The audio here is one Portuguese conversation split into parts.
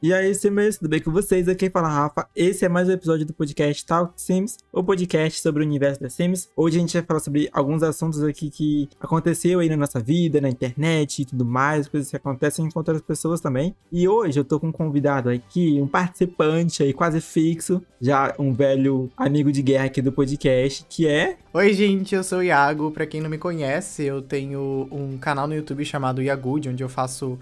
E aí, Simmers, tudo bem com vocês? Aqui fala é Rafa. Esse é mais um episódio do podcast Talk Sims, o podcast sobre o universo da Sims. Hoje a gente vai falar sobre alguns assuntos aqui que aconteceu aí na nossa vida, na internet e tudo mais, coisas que acontecem com outras pessoas também. E hoje eu tô com um convidado aqui, um participante aí quase fixo, já um velho amigo de guerra aqui do podcast, que é... Oi, gente, eu sou o Iago. Pra quem não me conhece, eu tenho um canal no YouTube chamado Iagood, onde eu faço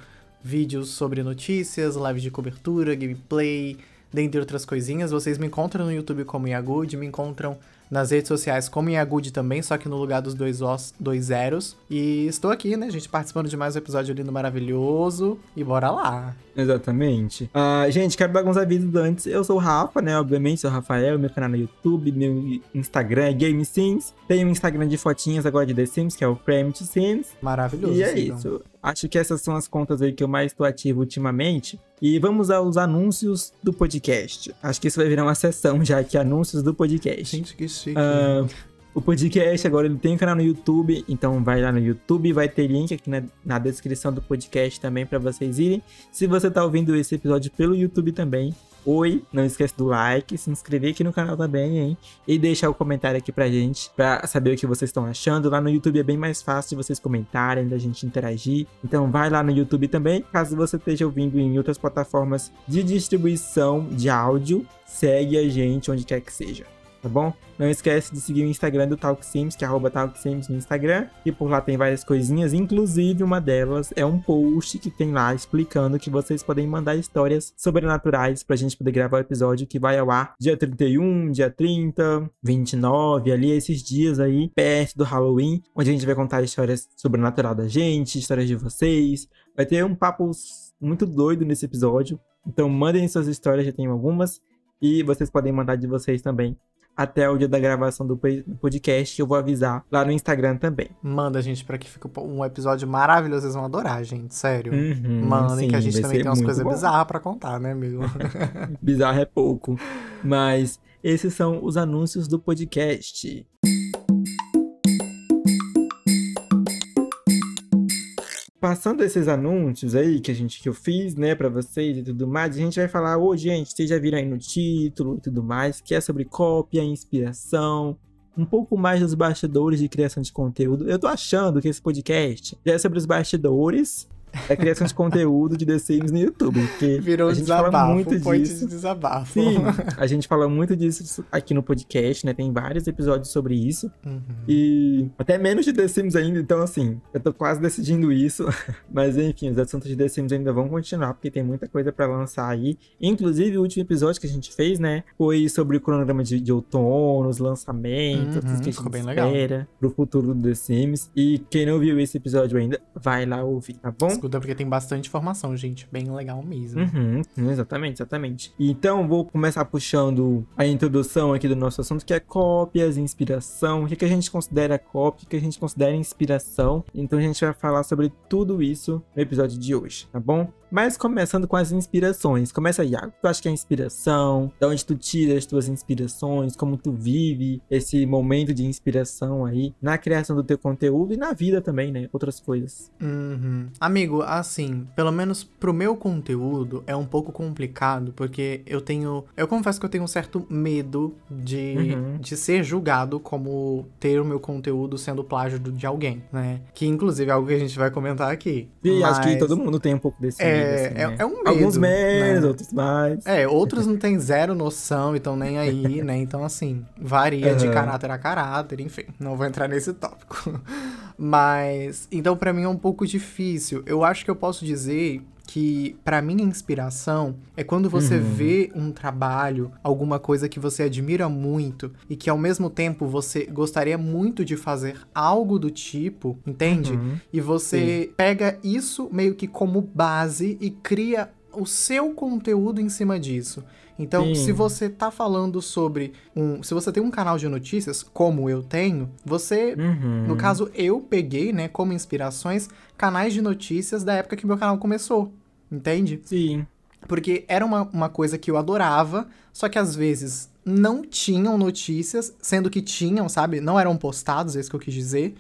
vídeos sobre notícias, lives de cobertura, gameplay, dentre outras coisinhas. Vocês me encontram no YouTube como Yagud, me encontram nas redes sociais como Yagud também, só que no lugar dos dois os, dois zeros. E estou aqui, né, gente, participando de mais um episódio lindo maravilhoso. E bora lá! Exatamente. Uh, gente, quero dar alguns avisos antes. Eu sou o Rafa, né? Obviamente, sou o Rafael, meu canal no YouTube, meu Instagram é Game Sims. Tenho um Instagram de fotinhas agora de The Sims, que é o Premit Sims. Maravilhoso. E é sigam. isso. Acho que essas são as contas aí que eu mais estou ativo ultimamente. E vamos aos anúncios do podcast. Acho que isso vai virar uma sessão já aqui, anúncios do podcast. Gente, que chique. Uh, o podcast agora ele tem um canal no YouTube, então vai lá no YouTube, vai ter link aqui na, na descrição do podcast também para vocês irem. Se você tá ouvindo esse episódio pelo YouTube também, oi, não esquece do like, se inscrever aqui no canal também, hein? E deixar o comentário aqui pra gente, pra saber o que vocês estão achando. Lá no YouTube é bem mais fácil de vocês comentarem, da gente interagir. Então vai lá no YouTube também, caso você esteja ouvindo em outras plataformas de distribuição de áudio, segue a gente onde quer que seja tá bom? Não esquece de seguir o Instagram do Talk Sims, que é arroba Talk Sims no Instagram, e por lá tem várias coisinhas, inclusive uma delas é um post que tem lá explicando que vocês podem mandar histórias sobrenaturais pra gente poder gravar o episódio que vai ao ar dia 31, dia 30, 29, ali esses dias aí, perto do Halloween, onde a gente vai contar histórias sobrenatural da gente, histórias de vocês. Vai ter um papo muito doido nesse episódio. Então mandem suas histórias, já tenho algumas. E vocês podem mandar de vocês também até o dia da gravação do podcast. Eu vou avisar lá no Instagram também. Manda, gente, para que fique um episódio maravilhoso. Vocês vão adorar, gente. Sério. Uhum, Mandem, que a gente também tem umas coisas bizarras pra contar, né, amigo? Bizarro é pouco. Mas esses são os anúncios do podcast. Passando esses anúncios aí que a gente que eu fiz, né, para vocês e tudo mais, a gente vai falar hoje, gente, vocês já viram aí no título e tudo mais, que é sobre cópia, inspiração, um pouco mais dos bastidores de criação de conteúdo. Eu tô achando que esse podcast já é sobre os bastidores é criação de conteúdo de The Sims no YouTube. Porque Virou a gente desabafo, fala muito um disso. de desabafo. Sim, a gente fala muito disso aqui no podcast, né? Tem vários episódios sobre isso. Uhum. E até menos de The Sims ainda, então assim, eu tô quase decidindo isso. Mas enfim, os assuntos de The Sims ainda vão continuar, porque tem muita coisa para lançar aí. Inclusive, o último episódio que a gente fez, né? Foi sobre o cronograma de, de outono, os lançamentos, uhum, que a gente bem espera legal. pro futuro do The Sims. E quem não viu esse episódio ainda, vai lá ouvir, tá bom? Escuta porque tem bastante informação, gente. Bem legal mesmo. Uhum, exatamente, exatamente. Então, vou começar puxando a introdução aqui do nosso assunto, que é cópias, inspiração. O que, que a gente considera cópia, o que a gente considera inspiração. Então, a gente vai falar sobre tudo isso no episódio de hoje, tá bom? Mas começando com as inspirações. Começa aí, Iago. Tu acha que é inspiração? Da onde tu tira as tuas inspirações? Como tu vive esse momento de inspiração aí na criação do teu conteúdo e na vida também, né? Outras coisas. Uhum. Amigo, assim, pelo menos pro meu conteúdo é um pouco complicado, porque eu tenho. Eu confesso que eu tenho um certo medo de, Uhum. de ser julgado como ter o meu conteúdo sendo plágio de alguém, né? Que inclusive é algo que a gente vai comentar aqui. E acho que Mas- todo mundo tem um pouco desse É, medo, assim, é- né? é um medo, Alguns menos, né? outros mais. É, outros não têm zero noção e estão nem aí, né? Então, assim, varia de Aham. caráter a caráter, enfim, não vou entrar nesse tópico. Mas, então, pra mim é um pouco difícil. Eu acho que eu posso dizer que, pra mim, inspiração é quando você Uhum. vê um trabalho, alguma coisa que você admira muito e que, ao mesmo tempo, você gostaria muito de fazer algo do tipo, entende? Uhum. E você pega isso meio que como base e cria o seu conteúdo em cima disso. Então, Sim. se você tá falando sobre um. Se você tem um canal de notícias, como eu tenho, você. Uhum. No caso, eu peguei, né, como inspirações, canais de notícias da época que meu canal começou. Entende? Sim. Porque era uma, uma coisa que eu adorava, só que às vezes não tinham notícias, sendo que tinham, sabe? Não eram postados, é isso que eu quis dizer.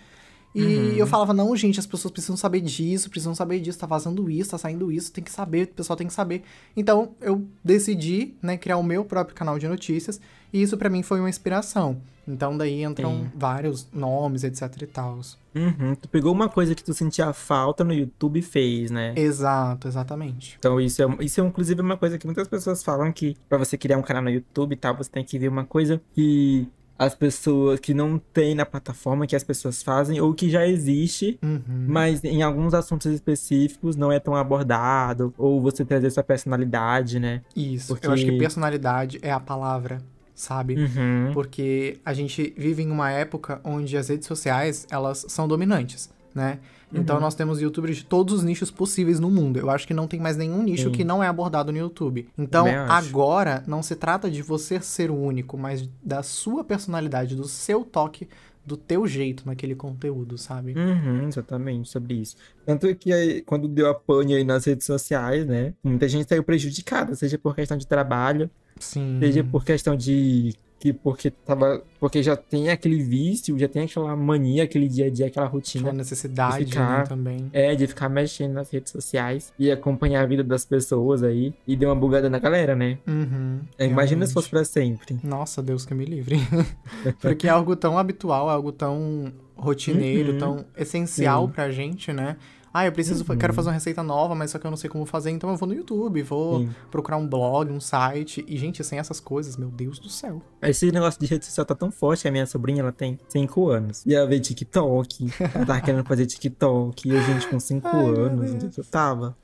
E uhum. eu falava, não, gente, as pessoas precisam saber disso, precisam saber disso, tá vazando isso, tá saindo isso, tem que saber, o pessoal tem que saber. Então, eu decidi, né, criar o meu próprio canal de notícias, e isso para mim foi uma inspiração. Então, daí entram Sim. vários nomes, etc e tal. Uhum. Tu pegou uma coisa que tu sentia falta no YouTube e fez, né? Exato, exatamente. Então, isso é, isso é inclusive uma coisa que muitas pessoas falam que para você criar um canal no YouTube e tal, você tem que ver uma coisa que as pessoas que não tem na plataforma que as pessoas fazem ou que já existe, uhum. mas em alguns assuntos específicos não é tão abordado ou você trazer sua personalidade, né? Isso. Porque... Eu acho que personalidade é a palavra, sabe? Uhum. Porque a gente vive em uma época onde as redes sociais, elas são dominantes, né? Então uhum. nós temos youtubers de todos os nichos possíveis no mundo. Eu acho que não tem mais nenhum nicho Sim. que não é abordado no YouTube. Então agora não se trata de você ser o único, mas da sua personalidade, do seu toque do teu jeito naquele conteúdo, sabe? Uhum, exatamente, sobre isso. Tanto que aí, quando deu a pane aí nas redes sociais, né? Muita gente saiu prejudicada, seja por questão de trabalho, Sim. seja por questão de que porque tava porque já tem aquele vício, já tem aquela mania, aquele dia a dia, aquela rotina, aquela necessidade de ficar, né, também. É, de ficar mexendo nas redes sociais e acompanhar a vida das pessoas aí e deu uma bugada na galera, né? Uhum, é, imagina se fosse para sempre. Nossa, Deus que me livre. porque é algo tão habitual, é algo tão rotineiro, uhum. tão essencial Sim. pra gente, né? Ah, eu preciso, uhum. quero fazer uma receita nova, mas só que eu não sei como fazer, então eu vou no YouTube, vou Sim. procurar um blog, um site. E, gente, sem essas coisas, meu Deus do céu. Esse negócio de rede social tá tão forte, a minha sobrinha, ela tem 5 anos. E ela vê TikTok, ela tava querendo fazer TikTok, e a gente com 5 anos, eu tava.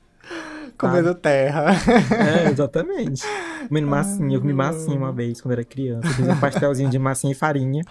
Comendo terra. É, exatamente. Comendo massinha. Eu comi massinha uma vez quando era criança. Eu fiz um pastelzinho de massinha e farinha.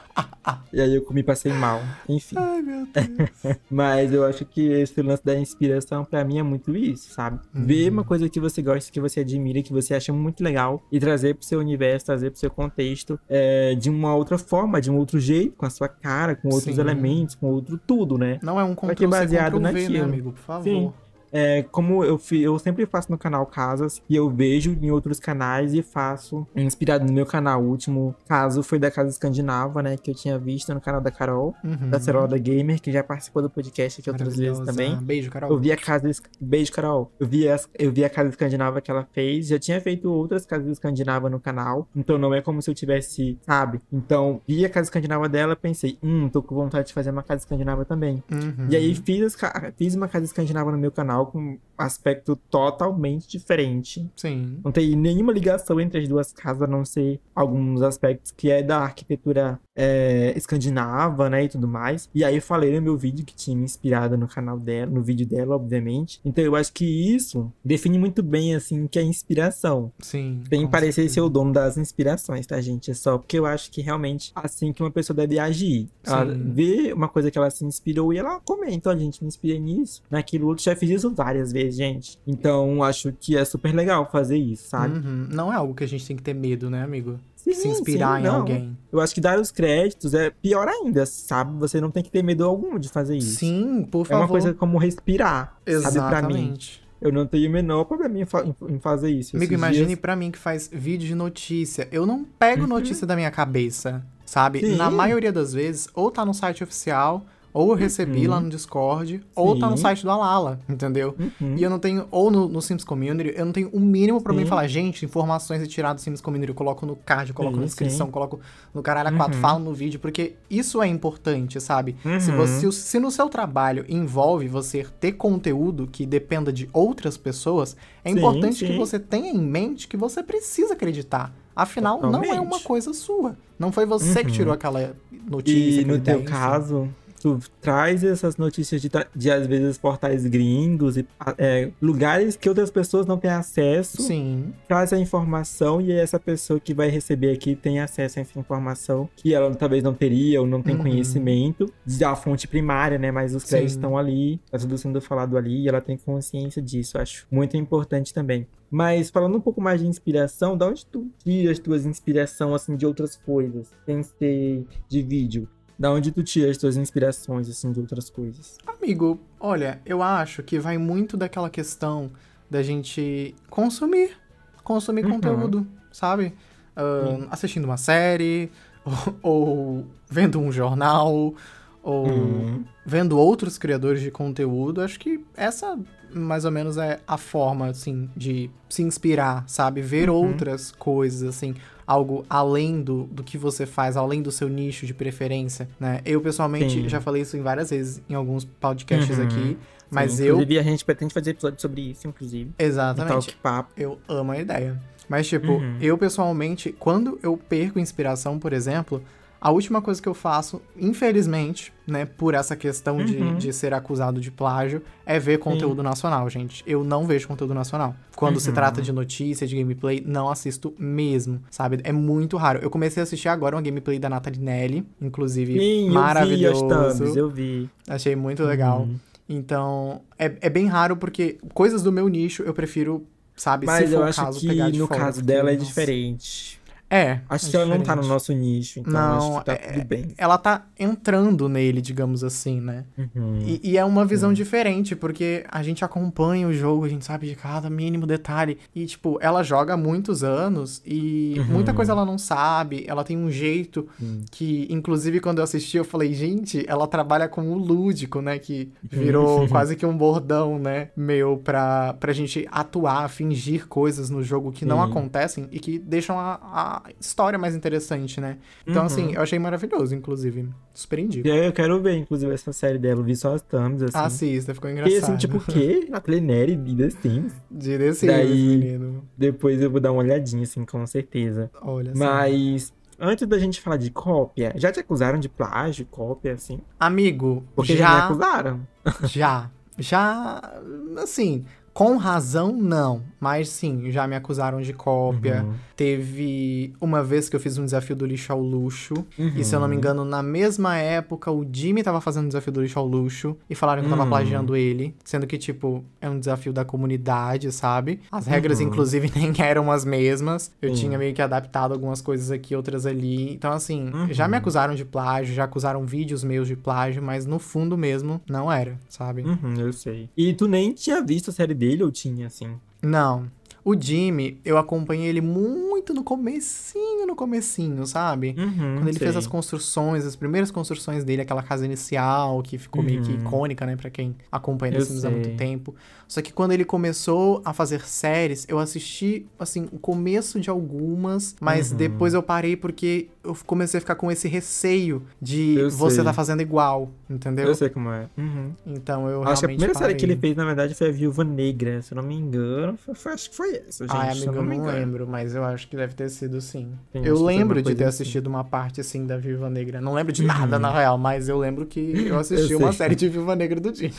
e aí eu comi passei mal. Enfim. Ai, meu Deus. Mas eu acho que esse lance da inspiração, pra mim, é muito isso, sabe? Uhum. Ver uma coisa que você gosta, que você admira, que você acha muito legal e trazer pro seu universo, trazer pro seu contexto é, de uma outra forma, de um outro jeito, com a sua cara, com outros Sim. elementos, com outro tudo, né? Não é um conteúdo baseado naquilo. Né, amigo? Por favor. Sim. É, como eu, eu sempre faço no canal casas e eu vejo em outros canais e faço inspirado no meu canal. O último caso foi da Casa Escandinava, né? Que eu tinha visto no canal da Carol, uhum. da Cerola Gamer, que já participou do podcast aqui outras vezes também. Beijo, Carol. Eu vi a casa. Beijo, Carol. Eu vi, a, eu vi a Casa Escandinava que ela fez. Já tinha feito outras casas Escandinava no canal. Então não é como se eu tivesse, sabe? Então, vi a Casa Escandinava dela, pensei, hum, tô com vontade de fazer uma Casa Escandinava também. Uhum. E aí fiz, fiz uma Casa Escandinava no meu canal com aspecto totalmente diferente. Sim. Não tem nenhuma ligação entre as duas casas, a não ser alguns aspectos que é da arquitetura é, escandinava, né, e tudo mais. E aí eu falei no meu vídeo que tinha me inspirado no canal dela, no vídeo dela, obviamente. Então eu acho que isso define muito bem, assim, que é inspiração. Sim. Sem parecer ser o dono das inspirações, tá, gente? É só porque eu acho que realmente assim que uma pessoa deve agir. Sim. Ela vê uma coisa que ela se inspirou e ela comenta, ó, gente, me inspirei nisso, naquilo outro. Já fiz isso várias vezes, gente. Então acho que é super legal fazer isso, sabe? Uhum. Não é algo que a gente tem que ter medo, né, amigo? Sim, se inspirar sim, em não. alguém. Eu acho que dar os créditos é pior ainda, sabe? Você não tem que ter medo algum de fazer isso. Sim, por favor. É uma coisa como respirar, Exatamente. sabe? Pra mim. Eu não tenho o menor problema em, fa em fazer isso. Amigo, imagine dias... pra mim que faz vídeo de notícia. Eu não pego uhum. notícia da minha cabeça, sabe? Sim. Na maioria das vezes, ou tá no site oficial, ou eu recebi uhum. lá no Discord, Sim. ou tá no site do Alala, entendeu? Uhum. E eu não tenho, ou no, no, Sims Community, eu não tenho o um mínimo pra mim falar, gente, informações retiradas do Sims Community, eu coloco no card, eu coloco na descrição, coloco no caralho a 4, uhum. falo no vídeo, porque isso é importante, sabe? Se, uhum. você, se no seu trabalho envolve você ter conteúdo que dependa de outras pessoas, é sim, importante sim. que você tenha em mente que você precisa acreditar. Afinal, Totalmente. não é uma coisa sua. Não foi você uhum. que tirou aquela notícia. E no teu caso, tu traz essas notícias de, de às vezes, portais gringos e é, lugares que outras pessoas não têm acesso. Sim. Traz a informação e essa pessoa que vai receber aqui tem acesso a essa informação que ela talvez não teria ou não tem uhum. conhecimento da fonte primária, né? Mas os créditos estão ali, tá tudo sendo falado ali e ela tem consciência disso. Acho muito importante também. Mas falando um pouco mais de inspiração, da onde tu tira as tuas inspirações assim de outras coisas, sem ser de vídeo? Da onde tu tira as tuas inspirações, assim, de outras coisas? Amigo, olha, eu acho que vai muito daquela questão da gente consumir. Consumir uhum. conteúdo, sabe? Uh, assistindo uma série, ou, ou, vendo um jornal, ou Uhum. vendo outros criadores de conteúdo, acho que essa mais ou menos é a forma, assim, de se inspirar, sabe? Ver Uhum. outras coisas, assim, algo além do, do que você faz, além do seu nicho de preferência, né? Eu, pessoalmente, Sim. já falei isso em várias vezes em alguns podcasts Uhum. aqui, mas Sim, eu... Inclusive, a gente pretende fazer episódio sobre isso, inclusive. Exatamente. papo. Eu amo a ideia. Mas, tipo, Uhum. eu pessoalmente, quando eu perco inspiração, por exemplo, a última coisa que eu faço, infelizmente, né, por essa questão de, Uhum. de ser acusado de plágio, é ver conteúdo nacional, gente. Eu não vejo conteúdo nacional. Quando se Uhum. trata de notícia, de gameplay, não assisto mesmo, sabe? É muito raro. Eu comecei a assistir agora uma gameplay da Nathalie Nelly, inclusive Sim, maravilhoso. eu vi as thumbs, eu vi. Achei muito legal. Uhum. Então, é, é bem raro porque coisas do meu nicho eu prefiro, sabe, Mas se eu for o acho caso, que de no fora, caso dela é nossa. diferente. É. Acho é que ela não tá no nosso nicho, então Não, acho que tá é- tudo bem. Ela tá entrando nele, digamos assim, né? Uhum. E, e é uma visão diferente, porque a gente acompanha o jogo, a gente sabe de cada mínimo detalhe. E, tipo, ela joga há muitos anos e Uhum. muita coisa ela não sabe. Ela tem um jeito que, inclusive, quando eu assisti, eu falei, gente, ela trabalha com o lúdico, né? Que virou quase que um bordão, né? Meu, pra, pra gente atuar, fingir coisas no jogo que não acontecem e que deixam a, a história mais interessante, né? Então, Uhum. assim, eu achei maravilhoso, inclusive. Super indico. E aí eu quero ver, inclusive, essa série dela. Eu vi só as thumbs, assim. Assista, ficou E engraçado. assim, tipo, o quê? Na Telenere e The Sims? De The Sims, Daí- menino. Depois eu vou dar uma olhadinha, assim, com certeza. Olha só. Mas, antes da gente falar de cópia, já te acusaram de plágio, cópia, assim? Amigo, Porque já, me já, acusaram. já, já, assim, com razão, não. Mas sim, já me acusaram de cópia. Uhum. Teve uma vez que eu fiz um desafio do lixo ao luxo. Uhum. E se eu não me engano, na mesma época, o Jimmy tava fazendo o desafio do lixo ao luxo. E falaram que eu tava Hum. plagiando ele. Sendo que, tipo, é um desafio da comunidade, sabe? As regras, Uhum. inclusive, nem eram as mesmas. Eu tinha meio que adaptado algumas coisas aqui, outras ali. Então, assim, Uhum. já me acusaram de plágio, já acusaram vídeos meus de plágio, mas no fundo mesmo, não era, sabe? Uhum, eu sei. E tu nem tinha visto a série dele ou tinha, assim? Não. O Jimmy, eu acompanhei ele muito no comecinho, no comecinho, sabe? Uhum, Quando ele fez sei. as construções, as primeiras construções dele, aquela casa inicial, que ficou meio que Uhum. icônica, né, pra quem acompanha Sims há muito tempo. Só que quando ele começou a fazer séries, eu assisti, assim, o começo de algumas, mas Uhum. depois eu parei porque eu comecei a ficar com esse receio de Eu você sei. tá fazendo igual, entendeu? Eu sei como é. Uhum. Então eu Acho que a primeira série que ele parei. fez, na verdade, foi a Viúva Negra. Se eu não me engano, foi, foi- acho que foi essa, gente. Se amigo, eu eu me não lembro, mas eu acho que deve ter sido sim. Eu lembro de ter assim. assistido uma parte assim da Viúva Negra. Não lembro de nada, na real, mas eu lembro que eu assisti Eu uma série de Viúva Negra do Jimmy.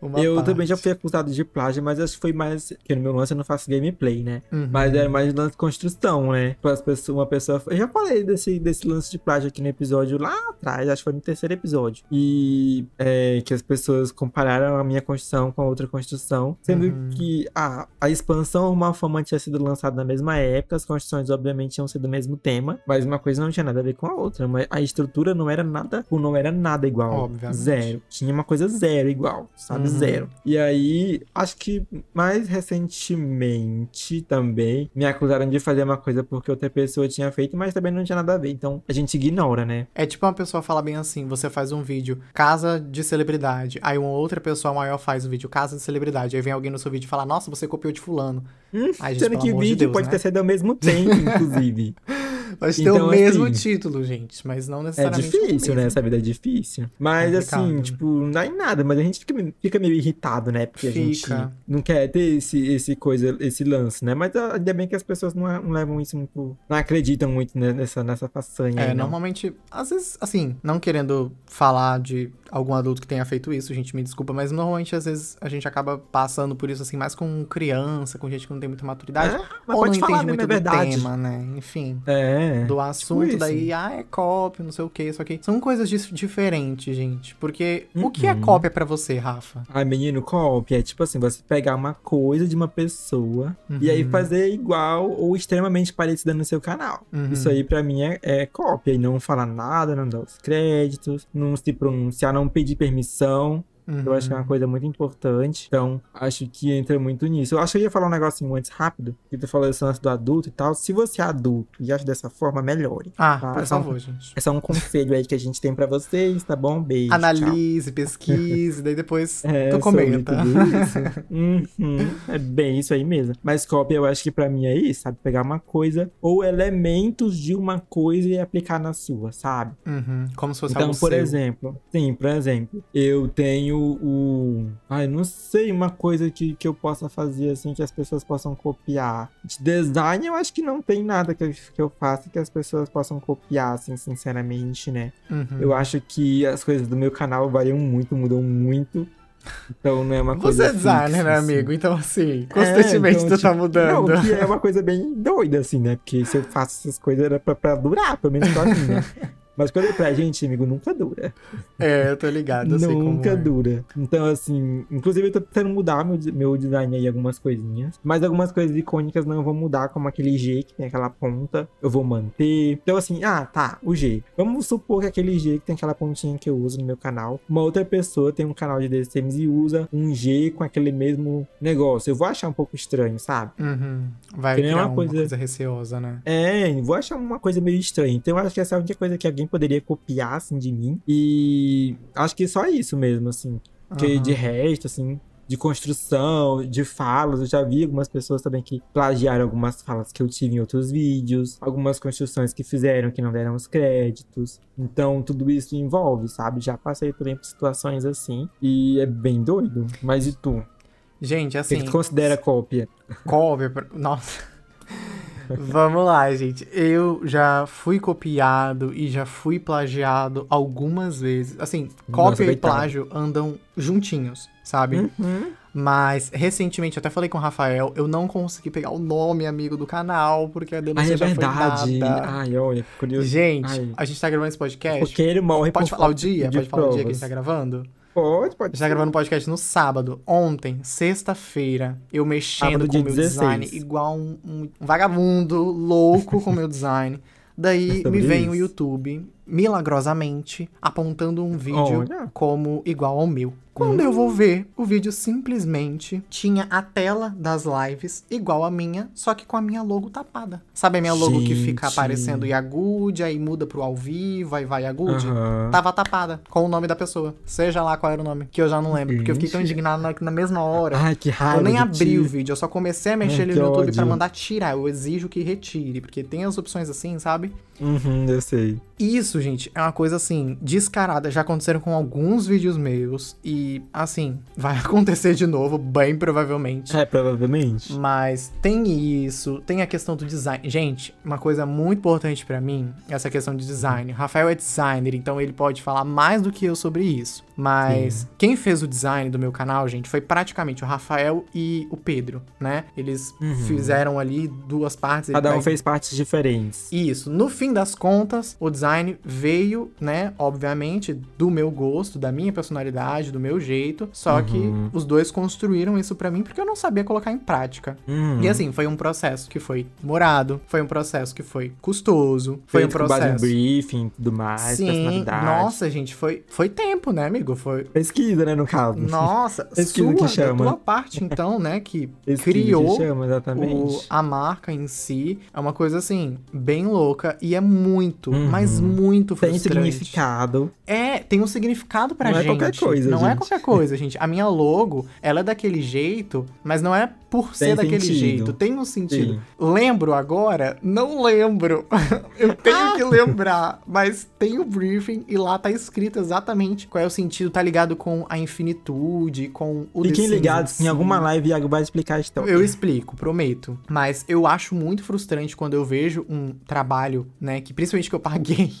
Uma Eu parte. também já fui acusado de plágio, mas acho que foi mais. Porque no meu lance eu não faço gameplay, né? Uhum. Mas era mais lance de construção, né? As pessoas, uma pessoa. Eu já falei desse, desse lance de plágio aqui no episódio lá atrás, acho que foi no terceiro episódio. E é, que as pessoas compararam a minha construção com a outra construção, sendo Uhum. que a, a expansão Uma Fama tinha sido lançada na mesma época, as construções, obviamente, tinham sido do mesmo tema, mas uma coisa não tinha nada a ver com a outra. Mas a estrutura não era nada, não era nada igual. Obviamente. Zero. Tinha uma coisa zero igual, sabe? Uhum. Zero. E aí, acho que mais recentemente também me acusaram de fazer uma coisa porque outra pessoa tinha feito, mas também não tinha nada a ver. Então a gente ignora, né? É tipo uma pessoa fala bem assim, você faz um vídeo casa de celebridade, aí uma outra pessoa maior faz o vídeo casa de celebridade, aí vem alguém no seu vídeo e fala, nossa, você copiou de fulano. Ai, gente, Sendo que o amor de vídeo Deus, pode né? ter sido ao mesmo tempo, inclusive. Pode ter Então, o mesmo assim, título, gente, mas não É necessariamente o difícil, né? Essa vida é difícil. Mas Complicado. assim, tipo, não dá em nada, mas a gente fica, fica meio irritado, né? Porque a gente Fica. não quer ter esse, esse coisa, esse lance, né? Mas ah, ainda bem que as pessoas não, não levam isso muito. Não acreditam muito nessa, nessa façanha. É, aí, normalmente, às vezes, assim, não querendo falar de algum adulto que tenha feito isso, gente, me desculpa, mas normalmente, às vezes, a gente acaba passando por isso, assim, mais com criança, com gente que não tem muita maturidade, É, mas ou pode não falar, entende muito É do verdade. tema, né? Enfim. É. Do assunto, isso. daí, ah, é cópia, não sei o que, isso aqui. São coisas diferentes, gente. Porque o que é Uhum. cópia pra você, Rafa? Ai, menino, cópia é tipo assim, você pegar uma coisa de uma pessoa e aí Uhum. fazer igual ou extremamente parecida no seu canal. Uhum. Isso aí pra mim é, é cópia e não falar nada, não dar os créditos, não se pronunciar, não pedir permissão. Uhum. Eu acho que é uma coisa muito importante. Então, acho que entra muito nisso. Eu acho que eu ia falar um negocinho antes rápido, que tu falou esse lance do adulto e tal. Se você é adulto e acha dessa forma, melhore. Ah, tá? por é só favor, um, gente. É só um conselho aí que a gente tem pra vocês, tá bom? Beijo. Analise, pesquise, daí depois é, tu comenta. uhum, é bem isso aí mesmo. Mas cópia, eu acho que pra mim é isso, sabe? Pegar uma coisa ou elementos de uma coisa e aplicar na sua, sabe? Uhum, como se fosse então, por seu. exemplo, sim, por exemplo, eu tenho o. Ai, não sei, uma coisa que, que eu possa fazer assim que as pessoas possam copiar. De design, eu acho que não tem nada que eu, que eu faça que as pessoas possam copiar, assim, sinceramente, né? Uhum. Eu acho que as coisas do meu canal variam muito, mudam muito. Então não é uma coisa. Você é designer, fixa, né, assim. amigo? Então, assim, constantemente É, então, tu tá tipo, mudando. Não, que é uma coisa bem doida, assim, né? Porque se eu faço essas coisas era pra, pra durar, pelo menos pra mim, né? Mas quando é pra gente, amigo, nunca dura. É, eu tô ligado, eu Nunca é. dura. Então, assim, inclusive eu tô tentando mudar meu, meu design aí algumas coisinhas. Mas algumas coisas icônicas não vou mudar, como aquele G que tem aquela ponta. Eu vou manter. Então, assim, ah, tá, o G. Vamos supor que aquele G que tem aquela pontinha que eu uso no meu canal. Uma outra pessoa tem um canal de DCMs e usa um G com aquele mesmo negócio. Eu vou achar um pouco estranho, sabe? Uhum. Vai Que nem criar uma uma coisa- coisa... receosa, né? É, vou achar uma coisa meio estranha. Então, eu acho que essa é a única coisa que alguém poderia copiar, assim, de mim. E acho que só isso mesmo, assim. Porque Aham. de resto, assim, de construção, de falas, eu já vi algumas pessoas também que plagiaram algumas falas que eu tive em outros vídeos, algumas construções que fizeram que não deram os créditos. Então, tudo isso envolve, sabe? Já passei também por situações assim. E é bem doido. Mas e tu? O Gente, assim, que tu considera cópia? pra- Nossa. Vamos lá, gente. Eu já fui copiado e já fui plagiado algumas vezes. Assim, cópia e coitado. plágio andam juntinhos, sabe? Uhum. Mas recentemente, eu até falei com o Rafael, eu não consegui pegar o nome, amigo, do canal, porque a Ai, denúncia é já verdade. foi dada. Ai, olha, que curioso. Gente, Ai. a gente tá gravando esse podcast. Porque ele morre Pode falar o dia? de Pode falar o dia que a gente tá gravando? Pode, A pode. gente tá gravando o podcast no sábado. Ontem, sexta-feira, eu mexendo Sábado, com o meu 16. design, igual um, um vagabundo louco com o meu design. Daí É me sobre vem o isso. YouTube, milagrosamente, apontando um vídeo Olha. como igual ao meu. Quando eu vou ver, o vídeo simplesmente tinha a tela das lives igual a minha, só que com a minha logo tapada. Sabe a minha logo que fica Gente. aparecendo Yagood, aí muda pro ao vivo, aí vai Yagood? Aham. Tava tapada, com o nome da pessoa. Seja lá qual era o nome, que eu já não lembro, porque eu fiquei tão Gente. indignado na, na mesma hora. Ai, que raiva. eu nem abri ti. o vídeo, eu só comecei a mexer que no YouTube pra ódio. mandar tirar. Eu exijo que retire, porque tem as opções assim, sabe? Uhum, eu sei. Isso, gente, é uma coisa assim, descarada. Já aconteceram com alguns vídeos meus e, assim, vai acontecer de novo, bem provavelmente. É, provavelmente. Mas tem isso, tem a questão do design. Gente, uma coisa muito importante pra mim, essa questão de design. Rafael é designer, então ele pode falar mais do que eu sobre isso. Mas quem fez o design do meu canal, gente, foi praticamente o Rafael e o Pedro, né? Eles Uhum. fizeram ali duas partes. Cada um fez partes diferentes. isso. No fim das contas, o design veio, né, obviamente, do meu gosto, da minha personalidade, do meu jeito. Só que Uhum. os dois construíram isso pra mim porque eu não sabia colocar em prática. Uhum. E assim, foi um processo que foi demorado, foi um processo que foi custoso, foi um Feito com base em processo. briefing tudo mais, Sim, personalidade. nossa, gente, foi, foi tempo, né, amigo? Foi. Pesquisa, né, no caso. Nossa, Pesquisa sua, que da chama. tua parte, então, né, que Pesquisa criou que chama, o, exatamente. a marca em si é uma coisa assim, bem louca e é muito, Uhum. mas muito Tem frustrante. significado. É, tem um significado pra Não é gente. qualquer coisa, Não é gente. qualquer coisa, gente. A minha logo, ela é daquele jeito, mas não é por ser Tem daquele sentido. jeito. Tem um sentido. Sim. Lembro agora? Não lembro. Eu tenho Ah! que lembrar. Mas tem o briefing e lá tá escrito exatamente qual é o sentido. Tá ligado com a infinitude, com o Fiquem ligados, em em alguma live Iago vai explicar história. Eu explico, prometo. Mas eu acho muito frustrante quando eu vejo um trabalho, né, que principalmente que eu paguei.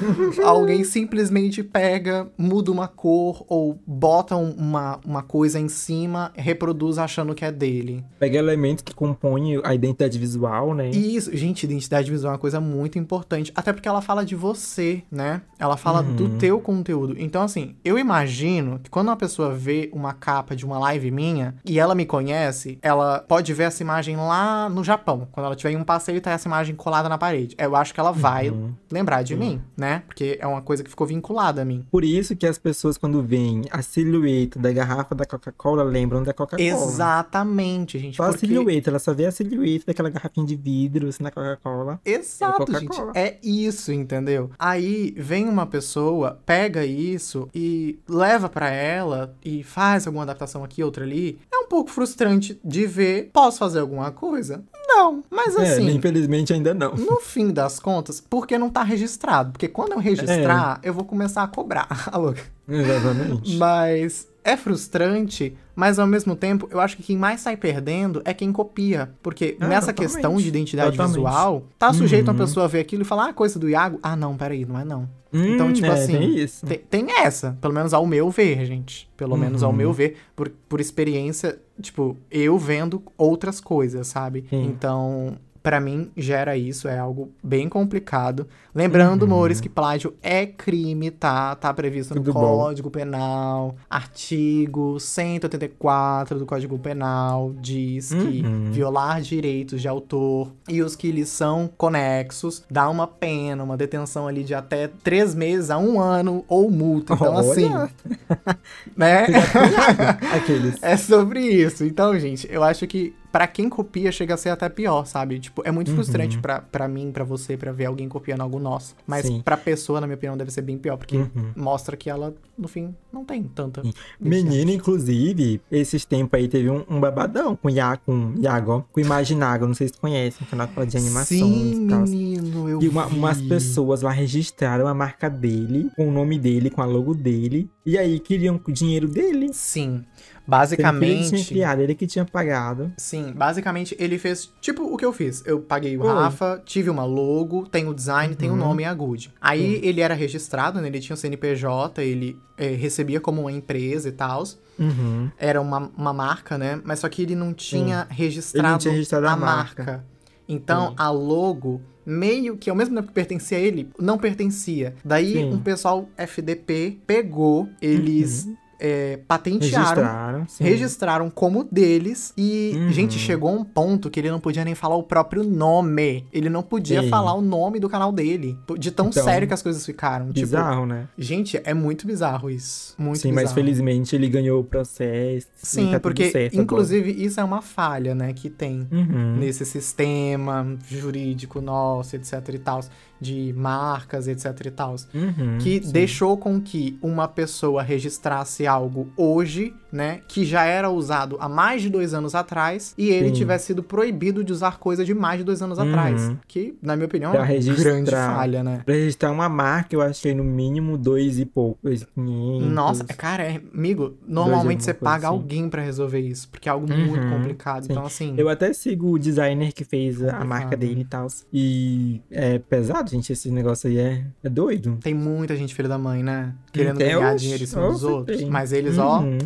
Alguém simplesmente pega, muda uma cor ou bota um- uma, uma coisa em cima, reproduz achando que é dele. Pega elementos que compõem a identidade visual, né? E isso, gente, identidade visual é uma coisa muito importante. Até porque ela fala de você, né? Ela fala Uhum. do teu conteúdo. Então, assim, eu imagino que quando uma pessoa vê uma capa de uma live minha e ela me conhece, ela pode ver essa imagem lá no Japão. Quando ela tiver em um passeio e tá essa imagem colada na parede. Eu acho que ela vai Uhum. lembrar de mim. Né? Porque é uma coisa que ficou vinculada a mim. Por isso que as pessoas, quando veem a silhueta da garrafa da Coca-Cola, lembram da Coca-Cola. Exatamente, gente. Só porque... a silhueta, ela só vê a silhueta daquela garrafinha de vidro, assim, na Coca-Cola. Exato, é gente. É isso, entendeu? Aí vem uma pessoa, pega isso e leva para ela e faz alguma adaptação aqui, outra ali. É um pouco frustrante de ver. Posso fazer alguma coisa? Não, mas É, assim. infelizmente ainda não. No fim das contas, porque não tá registrado? Porque quando eu registrar, eu vou começar a cobrar. Alô? Exatamente. Mas é frustrante, mas ao mesmo tempo, eu acho que quem mais sai perdendo é quem copia. Porque Ah, nessa totalmente. questão de identidade Totalmente. visual, tá sujeito Uhum. uma pessoa a ver aquilo e falar, ah, coisa do Iago. Ah, não, peraí, não é não. Então, Hum, tipo é, assim, Tem isso. Tem, tem essa, pelo menos ao meu ver, gente. Pelo menos ao Uhum. meu ver, por, por experiência, tipo, eu vendo outras coisas, sabe? Sim. Então, pra mim, gera isso, é algo bem complicado. Lembrando, Uhum. Mores, que plágio é crime, tá? Tá previsto no Tudo bom. Código Penal, artigo 184 do Código Penal, diz que Uhum. violar direitos de autor e os que lhes são conexos dá uma pena, uma detenção ali de até três meses a um ano ou multa. Então, Olha! assim, né? É sobre isso. Então, gente, eu acho que pra quem copia chega a ser até pior, sabe? Tipo, é muito Uhum. frustrante pra, pra mim, pra você, pra ver alguém copiando algo nosso. Mas Sim. pra pessoa, na minha opinião, deve ser bem pior, porque Uhum. mostra que ela, no fim, não tem tanta. Menino, inclusive, esses tempos aí teve um, um babadão com, Ia, com Iago, com Imaginago, não sei se tu conhece, canal que fala de animações Sim, e tal. menino, eu E uma- umas pessoas lá registraram a marca dele, com o nome dele, com a logo dele, e aí queriam o dinheiro dele. Sim. Que Ele tinha Basicamente. criado, ele que tinha pagado. Sim, basicamente ele fez tipo o que eu fiz. Eu paguei o Oi. Rafa, tive uma logo, tem o design, tem o Uhum. nome e a Good. Aí ele era registrado, né? Ele tinha o CNPJ, ele eh, recebia como uma empresa e tal. Uhum. Era uma, uma marca, né? Mas só que ele não tinha registrado, Ele não tinha registrado a marca. marca. Então Sim. a logo, meio que ao mesmo tempo que pertencia a ele, não pertencia. Daí Sim. um pessoal FDP pegou, eles eh, patentearam Registraram. registraram como deles e, Uhum. gente, chegou a um ponto que ele não podia nem falar o próprio nome. Ele não podia Sim. falar o nome do canal dele. De tão Então, sério que as coisas ficaram. Tipo, Bizarro, né? gente, é muito bizarro isso. Muito Sim, bizarro. mas felizmente ele ganhou o processo. Sim, tá porque, inclusive, isso é uma falha, né, que tem. agora. Uhum. Nesse sistema jurídico nosso, etc e tal, de marcas, etc e tal. Uhum, que sim. deixou com que uma pessoa registrasse algo hoje, né, que já era usado há mais de dois anos atrás, e ele Sim. tivesse sido proibido de usar coisa de mais de dois anos Uhum. atrás. Que, na minha opinião, é Pra uma registrar. grande falha, né? Pra registrar uma marca, eu achei no mínimo dois e pouco, dois quinhentos. Nossa, é, cara, é, amigo, normalmente você paga assim. alguém pra resolver isso, porque é algo muito Uhum, complicado. sim. Então, assim, Eu até sigo o designer que fez a- marca dele e tal. E é pesado, gente. Esse negócio aí é, é doido. tem muita gente filha da mãe, né? Querendo Tem, ganhar dinheiro em cima dos outros. Mas eles, ó, Uhum.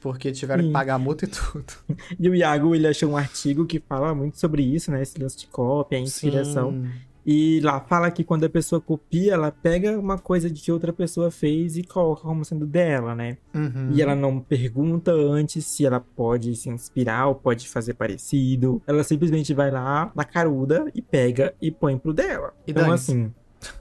Porque tiveram que pagar multa e tudo. E o Iago, ele achou um artigo que fala muito sobre isso, né? Esse lance de cópia, a inspiração. Sim. E lá fala que quando a pessoa copia, ela pega uma coisa de que outra pessoa fez e coloca como sendo dela, né? Uhum. E ela não pergunta antes se ela pode se inspirar ou pode fazer parecido. Ela simplesmente vai lá na caruda e pega e põe pro dela. E então, assim.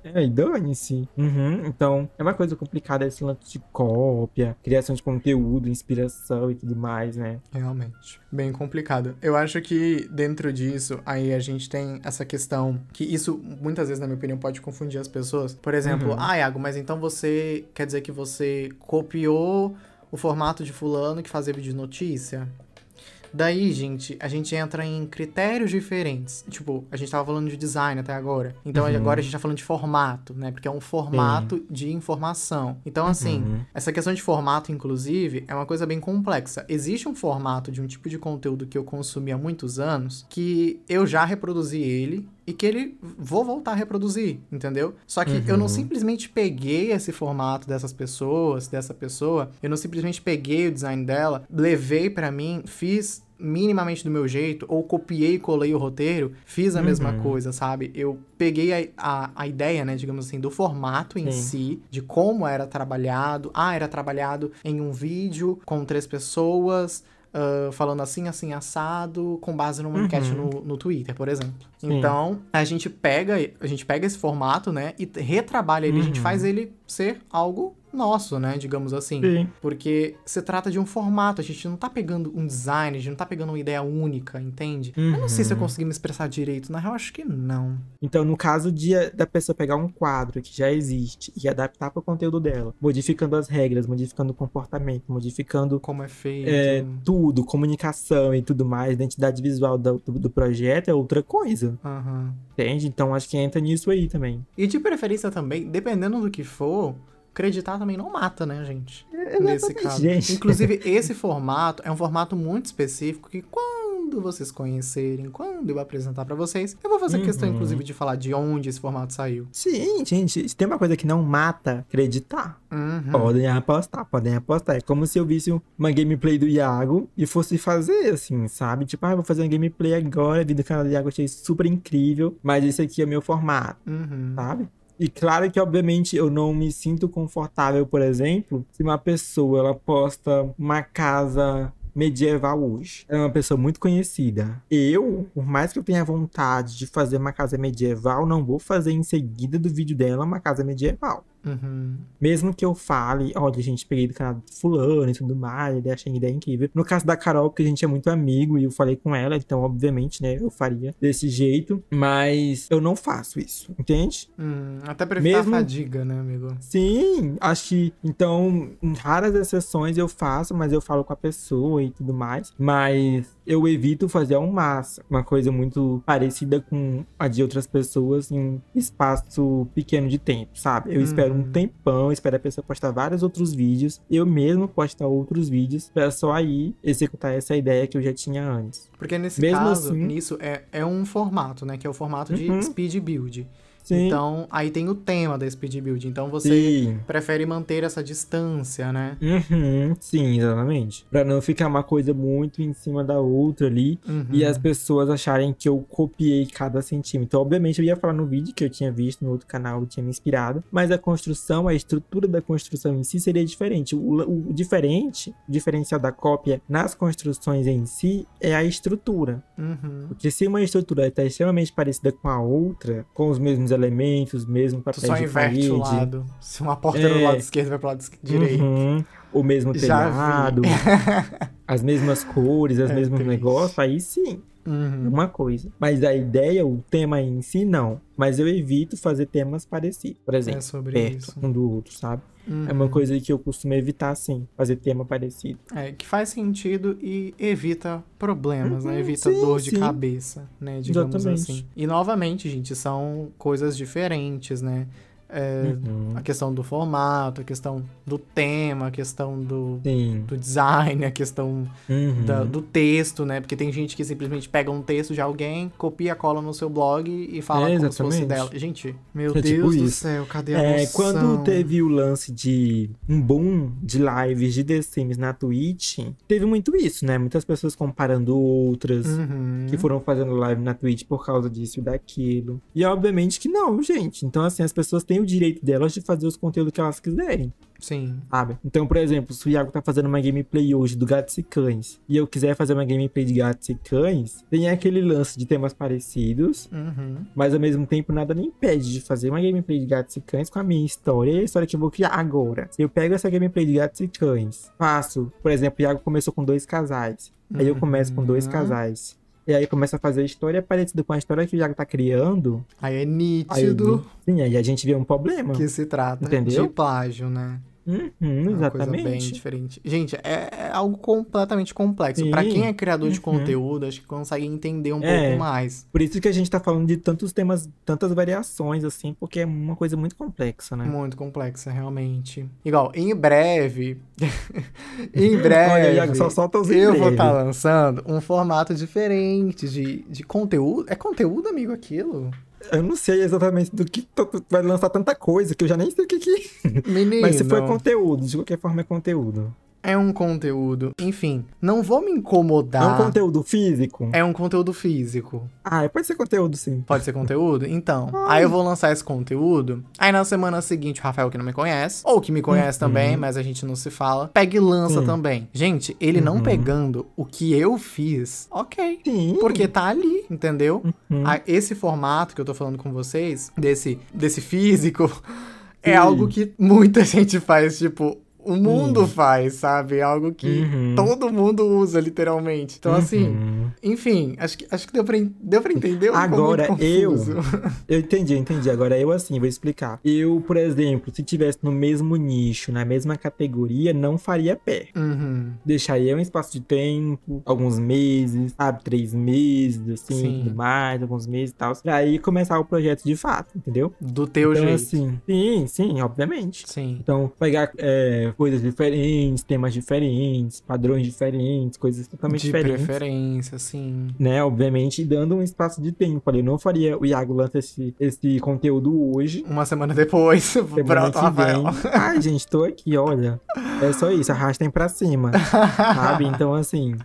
É, e dane-se. Uhum, Então, é uma coisa complicada esse lance de cópia, criação de conteúdo, inspiração e tudo mais, né? Realmente. Bem complicado. Eu acho que dentro disso, aí a gente tem essa questão que isso, muitas vezes, na minha opinião, pode confundir as pessoas. Por exemplo, Uhum. ah, Iago, mas então você quer dizer que você copiou o formato de fulano que fazia vídeo de notícia? Daí, gente, a gente entra em critérios diferentes. Tipo, a gente tava falando de design até agora. Então Uhum. agora a gente tá falando de formato, né? Porque é um formato de informação. Então, assim, Uhum. essa questão de formato, inclusive, é uma coisa bem complexa. Existe um formato de um tipo de conteúdo que eu consumi há muitos anos que eu já reproduzi ele e que ele vou voltar a reproduzir, entendeu? Só que eu não Uhum. simplesmente peguei esse formato dessas pessoas, dessa pessoa, eu não simplesmente peguei o design dela, levei pra mim, fiz minimamente do meu jeito, ou copiei e colei o roteiro, fiz a mesma Uhum. coisa, sabe? Eu peguei a, a, a ideia, né, digamos assim, do formato em Sim. si, de como era trabalhado. Ah, era trabalhado em um vídeo com três pessoas, uh, falando assim, assim, assado, com base numa Uhum. enquete no, no Twitter, por exemplo. Sim. Então, a gente pega, a gente pega esse formato, né, e retrabalha ele, a gente Uhum. faz ele ser algo nosso, né, digamos assim. Sim. Porque se trata de um formato, a gente não tá pegando um design, a gente não tá pegando uma ideia única, entende? Eu não sei se eu Uhum. consegui me expressar direito, na real, acho que não. Então, no caso de da pessoa pegar um quadro que já existe e adaptar para o conteúdo dela, modificando as regras, modificando o comportamento, modificando Como é feito. é, tudo, comunicação e tudo mais, identidade visual do, do, projeto é outra coisa, Aham. entende? Então, acho que entra nisso aí também. E de preferência também, dependendo do que for, acreditar também não mata, né, gente? Nesse Exatamente, caso. gente. Inclusive, esse formato é um formato muito específico que quando vocês conhecerem, quando eu apresentar pra vocês, eu vou fazer questão, Uhum. inclusive, de falar de onde esse formato saiu. Sim, gente, se tem uma coisa que não mata, acreditar. Uhum. Podem apostar, podem apostar. É como se eu visse uma gameplay do Iago e fosse fazer assim, sabe? Tipo, ah, vou fazer uma gameplay agora, vi do canal do Iago, achei super incrível, mas esse aqui é o meu formato, Uhum. sabe? E claro que, obviamente, eu não me sinto confortável, por exemplo, se uma pessoa ela posta uma casa medieval hoje. É uma pessoa muito conhecida. Eu, por mais que eu tenha vontade de fazer uma casa medieval, não vou fazer em seguida do vídeo dela uma casa medieval. Uhum. Mesmo que eu fale, olha, gente, peguei do canal do fulano e tudo mais, ele achei a ideia incrível. No caso da Carol, porque a gente é muito amigo e eu falei com ela, então, obviamente, né, eu faria desse jeito. Mas eu não faço isso, entende? Hum, até pra evitar Mesmo- a fadiga, né, amigo? Sim, acho que, então, em raras exceções eu faço, mas eu falo com a pessoa e tudo mais. Mas eu evito fazer ao máximo uma coisa muito parecida com a de outras pessoas em um espaço pequeno de tempo, sabe? Eu espero um Uhum. tempão, espero a pessoa postar vários outros vídeos, eu mesmo postar outros vídeos, pra só aí executar essa ideia que eu já tinha antes. Porque nesse Mesmo caso, assim- nisso é, é um formato, né? Que é o formato de Uhum. speed build. Sim, Então, aí tem o tema da speed build. Então você sim. prefere manter essa distância, né? Uhum, sim, exatamente. Pra não ficar uma coisa muito em cima da outra ali. Uhum. e as pessoas acharem que eu copiei cada centímetro. Então, obviamente, eu ia falar no vídeo que eu tinha visto no outro canal e tinha me inspirado, mas a construção, a estrutura da construção em si seria diferente. O, o diferente, o diferencial da cópia nas construções em si é a estrutura. Uhum. Porque se uma estrutura está extremamente parecida com a outra, com os mesmos elementos, mesmos Tu papéis só inverte parede, o lado. Se uma porta é do lado esquerdo, vai pro lado esqui- direito. Uhum, o mesmo Já telhado, as mesmas cores, os É mesmos negócios, aí sim. Uhum. uma coisa. Mas a ideia, o tema em si, não. Mas eu evito fazer temas parecidos. Por exemplo, É sobre perto isso. um do outro, sabe? Uhum. É uma coisa que eu costumo evitar, sim. Fazer tema parecido. É, que faz sentido e evita problemas, né? Uhum, Evita sim, dor de sim. cabeça, né? Digamos Exatamente. assim. E novamente, gente, são coisas diferentes, né? É, Uhum. A questão do formato, a questão do tema, a questão do, Sim. do design, a questão Uhum. da- do texto, né? Porque tem gente que simplesmente pega um texto de alguém, copia, cola no seu blog e fala É, como se fosse exatamente. dela. Gente, meu É tipo Deus do isso. céu, cadê a É, noção? quando teve o lance de um boom de lives de The Sims na Twitch, teve muito isso, né? Muitas pessoas comparando outras. Uhum. que foram fazendo live na Twitch por causa disso e daquilo. E obviamente que não, gente. Então, assim, as pessoas têm o direito delas de fazer os conteúdos que elas quiserem, Sim. sabe? Então, por exemplo, se o Iago tá fazendo uma gameplay hoje do Gatos e Cães e eu quiser fazer uma gameplay de Gatos e Cães, tem aquele lance de temas parecidos, Uhum. mas ao mesmo tempo nada me impede de fazer uma gameplay de Gatos e Cães com a minha história e a história que eu vou criar agora. Eu pego essa gameplay de Gatos e Cães, faço, por exemplo, o Iago começou com dois casais. Aí eu começo com dois Uhum. casais. E aí começa a fazer a história parecida com a história que o Iago tá criando. Aí é Aí, nítido sim, aí a gente vê um problema. que se trata Entendeu? de plágio, né? Uhum, É uma coisa bem exatamente. diferente. Gente, é, é algo completamente complexo. Pra quem é criador de Uhum. conteúdo, acho que consegue entender um É. pouco mais. Por isso que a gente tá falando de tantos temas, tantas variações, assim, porque é uma coisa muito complexa, né? Muito complexa, realmente. Igual, em breve. em breve. Olha, Iago, só solta os eu vou estar lançando um formato diferente de, de conteúdo. É conteúdo, amigo, aquilo? Eu não sei exatamente do que vai lançar tanta coisa que eu já nem sei o que que. Menino. Mas se for conteúdo, de qualquer forma é conteúdo. É um conteúdo. Enfim, não vou me incomodar. É um conteúdo físico? É um conteúdo físico. Ah, pode ser conteúdo, sim. Pode ser conteúdo? Então. Aí eu vou lançar esse conteúdo. Aí na semana seguinte, o Rafael que não me conhece, ou que me conhece Uhum. também, mas a gente não se fala, pega e lança Sim. também. Gente, ele não Uhum. pegando o que eu fiz, ok. Sim. Porque tá ali, entendeu? Uhum. Esse formato que eu tô falando com vocês, desse, desse físico, é algo que muita gente faz, tipo, o mundo Sim. faz, sabe? É algo que Uhum. todo mundo usa, literalmente. Então, assim, Uhum. enfim, acho que, acho que deu, pra, deu pra entender. Agora, eu-? Eu entendi, eu entendi. Agora eu assim, vou explicar. Eu, por exemplo, se tivesse no mesmo nicho, na mesma categoria, não faria pé. Uhum. Deixaria um espaço de tempo, alguns meses, sabe? Três meses, assim, Sim. tudo mais, alguns meses e tal. Pra aí começar o projeto de fato, entendeu? Do teu então, jeito. assim, sim, sim, obviamente. Sim. Então, pegar é, coisas diferentes, temas diferentes, padrões diferentes, coisas totalmente De diferentes. preferência, sim. Né, obviamente, dando um espaço de tempo. Falei, não faria o Iago lança esse, esse conteúdo hoje. Uma semana depois, Semana pronto, Rafael. Ai, gente, tô aqui, olha. É só isso, arrastem pra cima. sabe? Então, assim,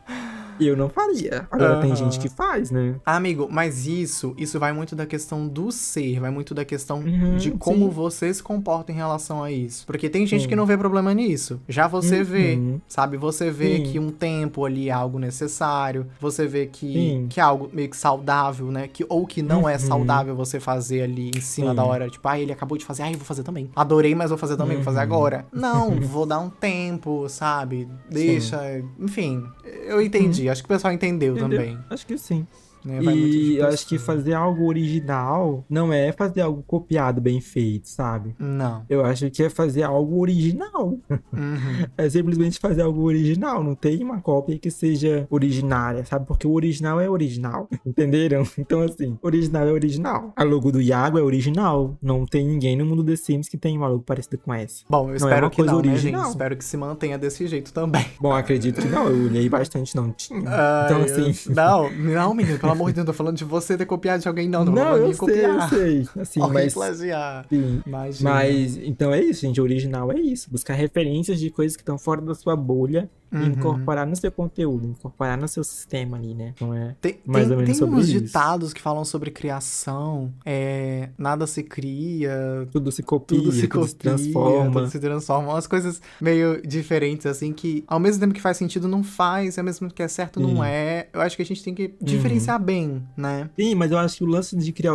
eu não faria. Agora tem Aham. gente que faz, né? Amigo, mas isso, isso vai muito da questão do ser, vai muito da questão Uhum, de como sim. você se comporta em relação a isso. Porque tem gente Sim. que não vê problema nisso. Já você Uhum. vê, sabe? Você vê Sim. que um tempo ali é algo necessário, você vê que, que é algo meio que saudável, né? Que, ou que não é Uhum. saudável você fazer ali em cima da hora. Tipo, ah, ele acabou de fazer, ah, eu vou fazer também. Adorei, mas vou fazer também, vou fazer Uhum. agora. Não, vou dar um tempo, sabe? Deixa, enfim. Eu entendi, acho que o pessoal entendeu, Entendeu? também. Acho que sim. Né? E eu acho que fazer algo original não é fazer algo copiado, bem feito, sabe? Não. Eu acho que é fazer algo original. Uhum. É simplesmente fazer algo original. Não tem uma cópia que seja originária, sabe? Porque o original é original. Entenderam? Então, assim, original é original. A logo do Iago é original. Não tem ninguém no mundo The Sims que tenha uma logo parecida com essa. Bom, eu Não é espero uma que não, né, original. gente? Espero que se mantenha desse jeito também. Bom, acredito que não. Eu olhei bastante, não tinha. então, Ai, assim. eu- Não, não, menino, pelo amor de Deus, não tô falando de você ter copiado de alguém, não. Não, Não, falando eu sei, eu copiar. sei. Assim, Alguém mas. plagiar. Sim. Imagina. Mas, então é isso, gente. O original é isso. Buscar referências de coisas que estão fora da sua bolha e Uhum. incorporar no seu conteúdo, incorporar no seu sistema ali, né? Então é. Tem, mais tem, ou menos tem sobre uns isso. ditados que falam sobre criação, é, nada se cria, Tudo se copia, tudo tudo se se, copia, transforma. tudo se transforma. Umas coisas meio diferentes, assim, que ao mesmo tempo que faz sentido, não faz, ao mesmo tempo que é certo, não. Uhum. é. Eu acho que a gente tem que diferenciar bem, né? Sim, mas eu acho que o lance de criar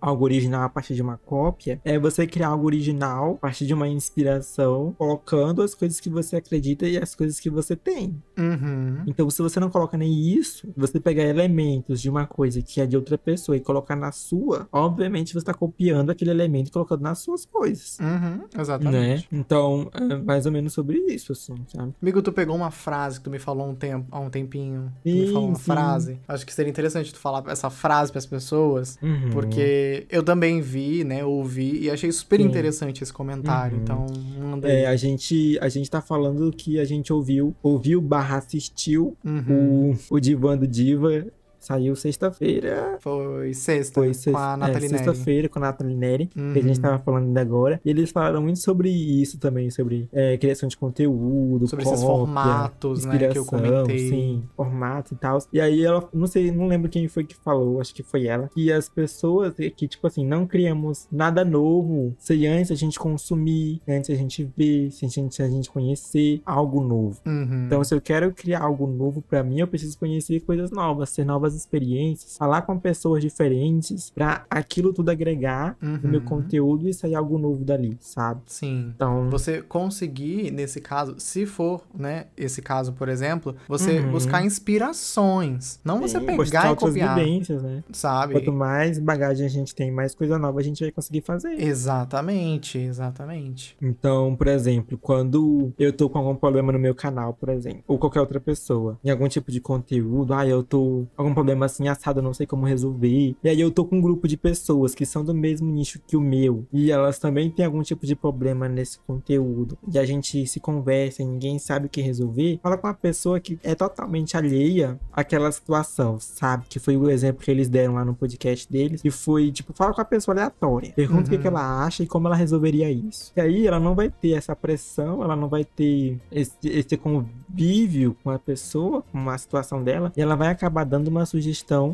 algo original a partir de uma cópia é você criar algo original a partir de uma inspiração, colocando as coisas que você acredita e as coisas que você tem. Uhum. Então, se você não coloca nem isso, você pegar elementos de uma coisa que é de outra pessoa e colocar na sua, obviamente você está copiando aquele elemento e colocando nas suas coisas. Uhum, Né? exatamente. Então, é mais ou menos sobre isso, assim, sabe? Amigo, tu pegou uma frase que tu me falou um tempo, há um tempinho. Tu me Sim, falou uma sim. frase. Acho que seria interessante tu falar essa frase pras pessoas. Uhum. Porque eu também vi, né? Ouvi e achei super Sim. interessante esse comentário. Uhum. Então, manda aí. É, a gente, a gente tá falando que a gente ouviu, ouviu barra assistiu Uhum. o, o Divã do Diva. Saiu sexta-feira. Foi sexta, Foi com sex- a é, Nathalie Neri. sexta-feira com a Nathalie Neri, que a Uhum. gente tava falando ainda agora. E eles falaram muito sobre isso também, sobre é, criação de conteúdo, Sobre esses cópia, formatos, né, que eu comentei. Sim, formato e tal. E aí ela, não sei, não lembro quem foi que falou, acho que foi ela, que as pessoas, que tipo assim, não criamos nada novo sem antes a gente consumir, antes a gente ver, sem a gente, a gente conhecer algo novo. Uhum. Então, se eu quero criar algo novo pra mim, eu preciso conhecer coisas novas, ter novas experiências, falar com pessoas diferentes, pra aquilo tudo agregar no meu Uhum. conteúdo e sair algo novo dali, sabe? Sim. Então, Você conseguir, nesse caso, se for, né, esse caso, por exemplo, você Uhum. buscar inspirações. Não você sim, pegar mostrar e copiar, vivências, né? sabe? Quanto mais bagagem a gente tem, mais coisa nova a gente vai conseguir fazer. Exatamente, exatamente. Então, por exemplo, quando eu tô com algum problema no meu canal, por exemplo, ou qualquer outra pessoa, em algum tipo de conteúdo, ah, eu tô algum problema problema assim assado, eu não sei como resolver. E aí eu tô com um grupo de pessoas que são do mesmo nicho que o meu. E elas também têm algum tipo de problema nesse conteúdo. E a gente se conversa e ninguém sabe o que resolver. Fala com uma pessoa que é totalmente alheia àquela situação, sabe? Que foi o exemplo que eles deram lá no podcast deles. E foi, tipo, fala com a pessoa aleatória. Pergunta uhum. o que, que ela acha e como ela resolveria isso. E aí ela não vai ter essa pressão, ela não vai ter esse, esse convívio com a pessoa, com a situação dela. E ela vai acabar dando uma sugestão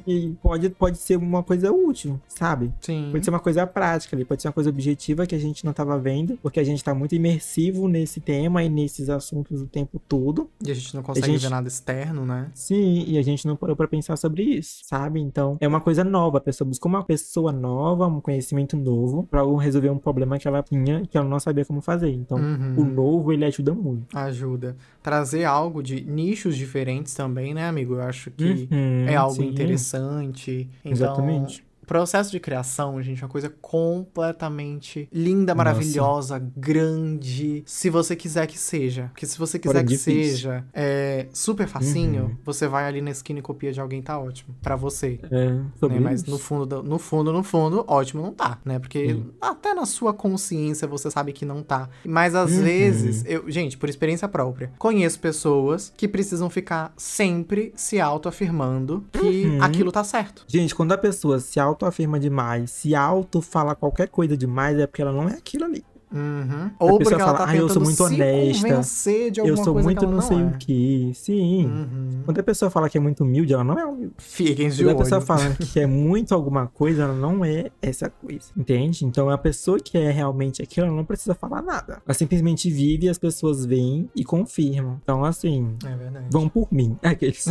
e pode, pode ser uma coisa útil, sabe? Sim. Pode ser uma coisa prática ali, pode ser uma coisa objetiva que a gente não tava vendo, porque a gente tá muito imersivo nesse tema e nesses assuntos o tempo todo. E a gente não consegue gente... ver nada externo, né? Sim, e a gente não parou pra pensar sobre isso, sabe? Então, é uma coisa nova. A pessoa buscou uma pessoa nova, um conhecimento novo, pra resolver um problema que ela tinha que ela não sabia como fazer. Então, uhum. o novo, ele ajuda muito. Ajuda. Trazer algo de nichos diferentes também, né, amigo? Eu acho que uhum, é algo sim. interessante. Então, Exatamente processo de criação, gente, é uma coisa completamente linda, maravilhosa, Nossa. grande. Se você quiser que seja. Porque se você quiser que difícil. seja é, super facinho, uhum. você vai ali na esquina e copia de alguém, tá ótimo. para você. É, né? Mas no fundo, no fundo, no fundo, ótimo não tá, né? Porque uhum. até na sua consciência você sabe que não tá. Mas às uhum. vezes, eu, gente, por experiência própria, conheço pessoas que precisam ficar sempre se autoafirmando que uhum. aquilo tá certo. Gente, quando a pessoa se auto autoafirma demais, se auto fala qualquer coisa demais, é porque ela não é aquilo ali. Uhum. Ou porque ela tá ah, eu sou muito honesta. eu sou muito não, não sei é. o que. Sim. Uhum. Quando a pessoa fala que é muito humilde, ela não é humilde. Fiquem de Quando olho. a pessoa fala que é muito alguma coisa, ela não é essa coisa. Entende? Então a pessoa que é realmente aquilo, ela não precisa falar nada. Ela simplesmente vive e as pessoas veem e confirmam. Então, assim. É. Vão por mim. Aqueles.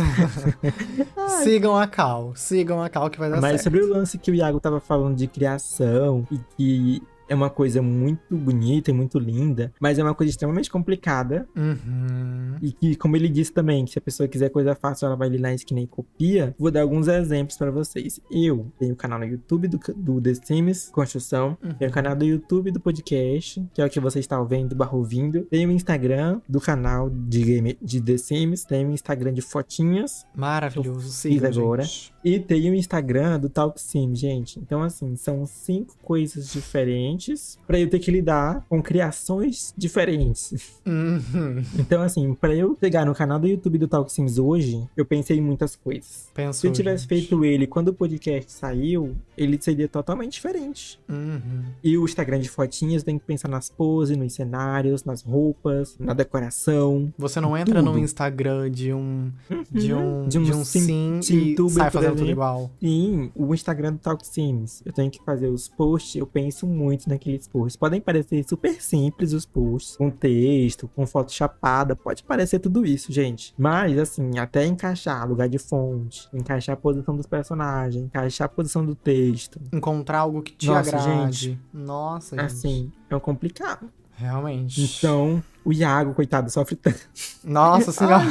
sigam a Cal. Sigam a Cal que vai dar Mas certo. sobre o lance que o Iago tava falando de criação e que é uma coisa muito bonita e muito linda, mas é uma coisa extremamente complicada. Uhum. E que, como ele disse também, que se a pessoa quiser coisa fácil, ela vai ali na esquina e copia. Vou dar alguns exemplos para vocês. Eu tenho o canal no YouTube do, do The Sims Construção, uhum. tenho o canal do YouTube do podcast, que é o que você está vendo barra ouvindo. Tenho o Instagram do canal de, game, de The Sims, tenho o Instagram de fotinhas. Maravilhoso, siga agora. Gente. E tenho o Instagram do Talk Sim, gente. Então, assim, são cinco coisas diferentes para eu ter que lidar com criações diferentes. Uhum. Então, assim, para eu chegar no canal do YouTube do Talk Sims hoje, eu pensei em muitas coisas. Pensou, Se eu tivesse gente. feito ele quando o podcast saiu, ele seria totalmente diferente. Uhum. E o Instagram de fotinhas tem que pensar nas poses, nos cenários, nas roupas, na decoração. Você não entra tudo. no Instagram de um de um de um, de um sim, sim e sai fazendo tudo igual. Sim, o Instagram do Talk Sims. Eu tenho que fazer os posts, eu penso muito naqueles posts. Podem parecer super simples os posts, com texto, com foto chapada, pode parecer tudo isso, gente. Mas, assim, até encaixar lugar de fonte, encaixar a posição dos personagens, encaixar a posição do texto. Encontrar algo que te Nossa, agrade. Gente, Nossa, gente. Assim, é complicado. Realmente. Então, o Iago, coitado, sofre tanto. Nossa senhora.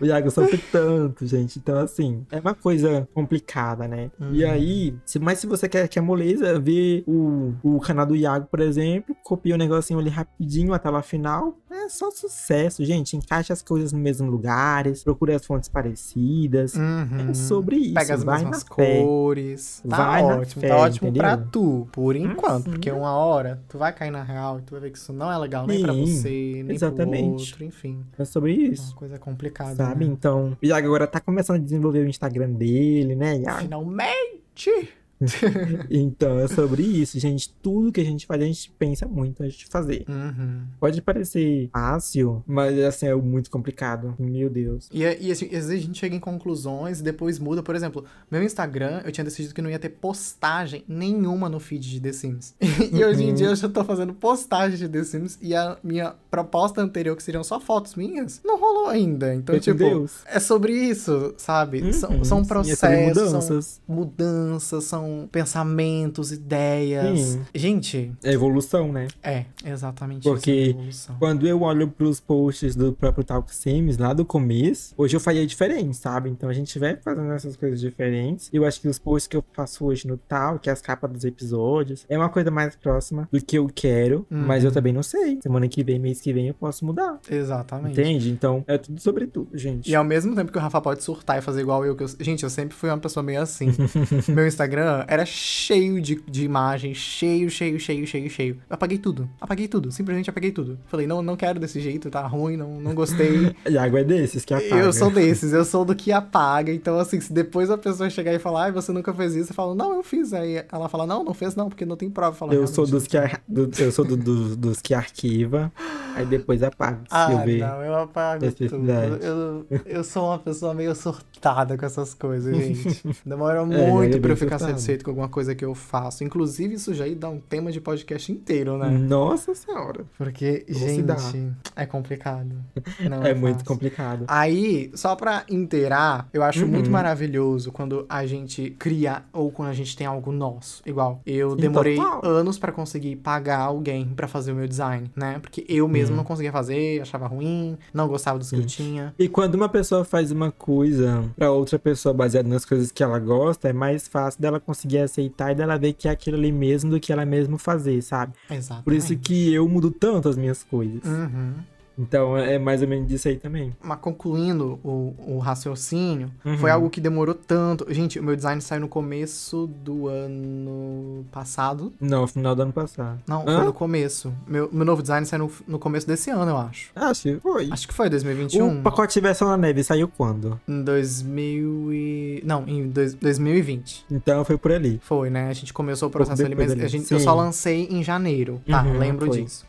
o Iago sofre tanto, gente. Então, assim, é uma coisa complicada, né? Uhum. E aí, se, mas se você quer, quer moleza, ver o, o canal do Iago, por exemplo, copia o negocinho ali rapidinho até lá final. É só sucesso, gente. Encaixa as coisas nos mesmos lugares, procura as fontes parecidas. Uhum. É sobre isso. Pega as vai mesmas cores. Tá vai ótimo, fé, tá ótimo entendeu? pra tu, por enquanto. Uhum. Porque uma hora tu vai cair na real e tu vai ver que isso não é legal nem Sim, pra você, nem exatamente. pro outro, enfim. É sobre isso. Uma coisa complicada. Sabe? Né? Então, o Iago agora tá começando a desenvolver o Instagram dele, né, Iago? Finalmente! então, é sobre isso, gente. Tudo que a gente faz, a gente pensa muito antes de fazer. Uhum. Pode parecer fácil, mas assim, é muito complicado. Meu Deus. E, e assim, às vezes a gente chega em conclusões e depois muda. Por exemplo, meu Instagram, eu tinha decidido que não ia ter postagem nenhuma no feed de The Sims. e hoje em dia eu já tô fazendo postagem de The Sims e a minha proposta anterior, que seriam só fotos minhas, não rolou ainda. Então, Meu tipo, Deus. é sobre isso, sabe? Uhum. São, são processos, é mudanças. são mudanças, são pensamentos, ideias. Sim. Gente, É evolução, né? é exatamente Porque isso. é evolução. Quando eu olho pros posts do próprio Talk Sims lá do começo, hoje eu faria diferente, sabe? Então a gente vai fazendo essas coisas diferentes. Eu acho que os posts que eu faço hoje no Tal, que é as capas dos episódios, é uma coisa mais próxima do que eu quero, Uhum. mas eu também não sei. Semana que vem, mês que vem, eu posso mudar. Exatamente. Entende? Então é tudo sobre tudo, gente. E ao mesmo tempo que o Rafa pode surtar e fazer igual eu, que eu... Gente, eu sempre fui uma pessoa meio assim. Meu Instagram era cheio de, de imagens, cheio, cheio, cheio, cheio, cheio. Eu apaguei tudo. Apaguei tudo. Simplesmente apaguei tudo. Falei, não, não quero desse jeito, tá ruim, não, não gostei. Iago é desses que apaga. Eu sou desses, eu sou do que apaga. Então, assim, se depois a pessoa chegar e falar, ai, você nunca fez isso, eu falo, não, eu fiz. Aí ela fala, não, não fez não, porque não tem prova. Fala, Eu sou "Realmente, dos que, ar- do- eu sou do- do- dos que arquiva, aí depois apaga. Ah, eu ver. não, eu apago tudo. necessidade. Eu, eu sou uma pessoa meio surtada com essas coisas, gente. Demora é muito pra bem eu ficar surtado. satisfeito com alguma coisa que eu faço. Inclusive, isso já dá um tema de podcast inteiro, né? Nossa senhora. Porque, Ou gente, é complicado. Não É, muito fácil. complicado. Aí, só pra inteirar, eu acho Uhum. muito maravilhoso quando a gente cria ou quando a gente tem algo nosso. Igual, eu demorei total. anos pra conseguir pagar alguém pra fazer o meu design, né? Porque eu mesmo Uhum. não conseguia fazer, achava ruim, não gostava dos que eu tinha. E quando uma pessoa faz uma coisa pra outra pessoa baseada nas coisas que ela gosta, é mais fácil dela conseguir aceitar e dela ver que é aquilo ali mesmo do que ela mesmo fazer, sabe? Exato. Por isso que eu mudo tanto as minhas coisas. Uhum. Então é mais ou menos disso aí também. Mas concluindo o, o raciocínio, Uhum. foi algo que demorou tanto. Gente, o meu design saiu no começo do ano passado. Não, final do ano passado. Não, Hã? foi no começo. Meu, meu novo design saiu no, no começo desse ano, eu acho. Acho que foi. Acho que foi 2021. O pacote versão na neve saiu quando? Em 2000 e... Não, em dois, 2020. Então foi por ali. Foi, né? A gente começou o processo ali, mas ali. a gente, eu Sim. só lancei em janeiro, tá? Uhum, Lembro foi. disso.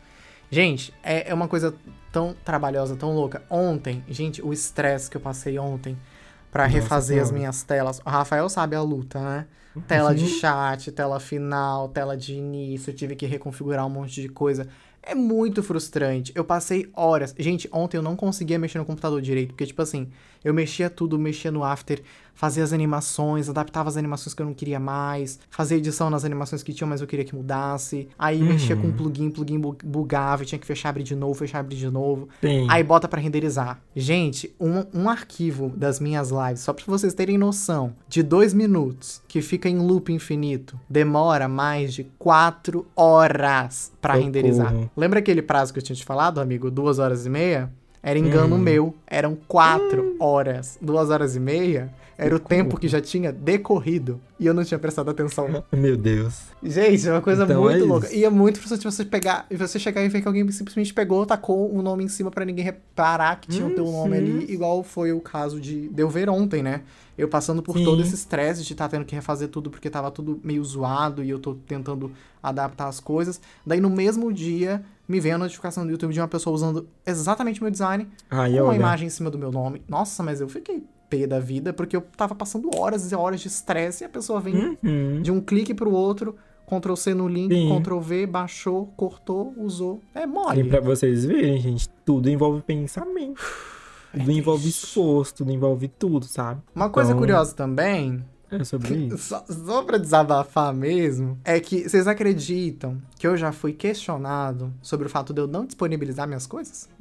Gente, é, é uma coisa tão trabalhosa, tão louca. Ontem, gente, o estresse que eu passei ontem pra Nossa refazer as Senhora. minhas telas. O Rafael sabe a luta, né? Tela de chat, tela final, tela de início, eu tive que reconfigurar um monte de coisa. É muito frustrante. Eu passei horas. Gente, ontem eu não conseguia mexer no computador direito, porque, tipo assim, eu mexia tudo, mexia no After, fazia as animações, adaptava as animações que eu não queria mais, fazia edição nas animações que tinham, mas eu queria que mudasse. Aí mexia com plugin, plugin bu- bugava, e tinha que fechar, abrir de novo, fechar, abrir de novo. Sim. Aí bota pra renderizar. Gente, um, um arquivo das minhas lives, só pra vocês terem noção, de dois minutos, que fica em loop infinito, demora mais de quatro horas pra Socorro. renderizar. Lembra aquele prazo que eu tinha te falado, amigo? Duas horas e meia? Era engano Hum. meu. Eram quatro horas. Duas horas e meia era o tempo que já tinha decorrido. E eu não tinha prestado atenção. Meu Deus. Gente, é uma coisa Então muito é louca. E é muito frustrante você pegar e você chegar e ver que alguém simplesmente pegou, tacou o nome em cima pra ninguém reparar que tinha o teu nome Uhum. ali, igual foi o caso de, de eu ver ontem, né? Eu passando por Sim. todo esse estresse de estar tendo que refazer tudo porque tava tudo meio zoado e eu tô tentando adaptar as coisas. Daí no mesmo dia me vem a notificação do YouTube de uma pessoa usando exatamente o meu design Ai, com uma imagem em cima do meu nome. Nossa, mas eu fiquei pé da vida porque eu tava passando horas e horas de estresse e a pessoa vem Uhum. de um clique pro outro, Ctrl C no link, Sim. Ctrl V, baixou, cortou, usou. É E mole. pra vocês verem, gente, tudo envolve pensamento. Tudo É envolve isso. esforço, tudo envolve tudo, sabe? Uma coisa Então- curiosa também, É sobre isso. só, só pra desabafar mesmo, é que vocês acreditam que eu já fui questionado sobre o fato de eu não disponibilizar minhas coisas?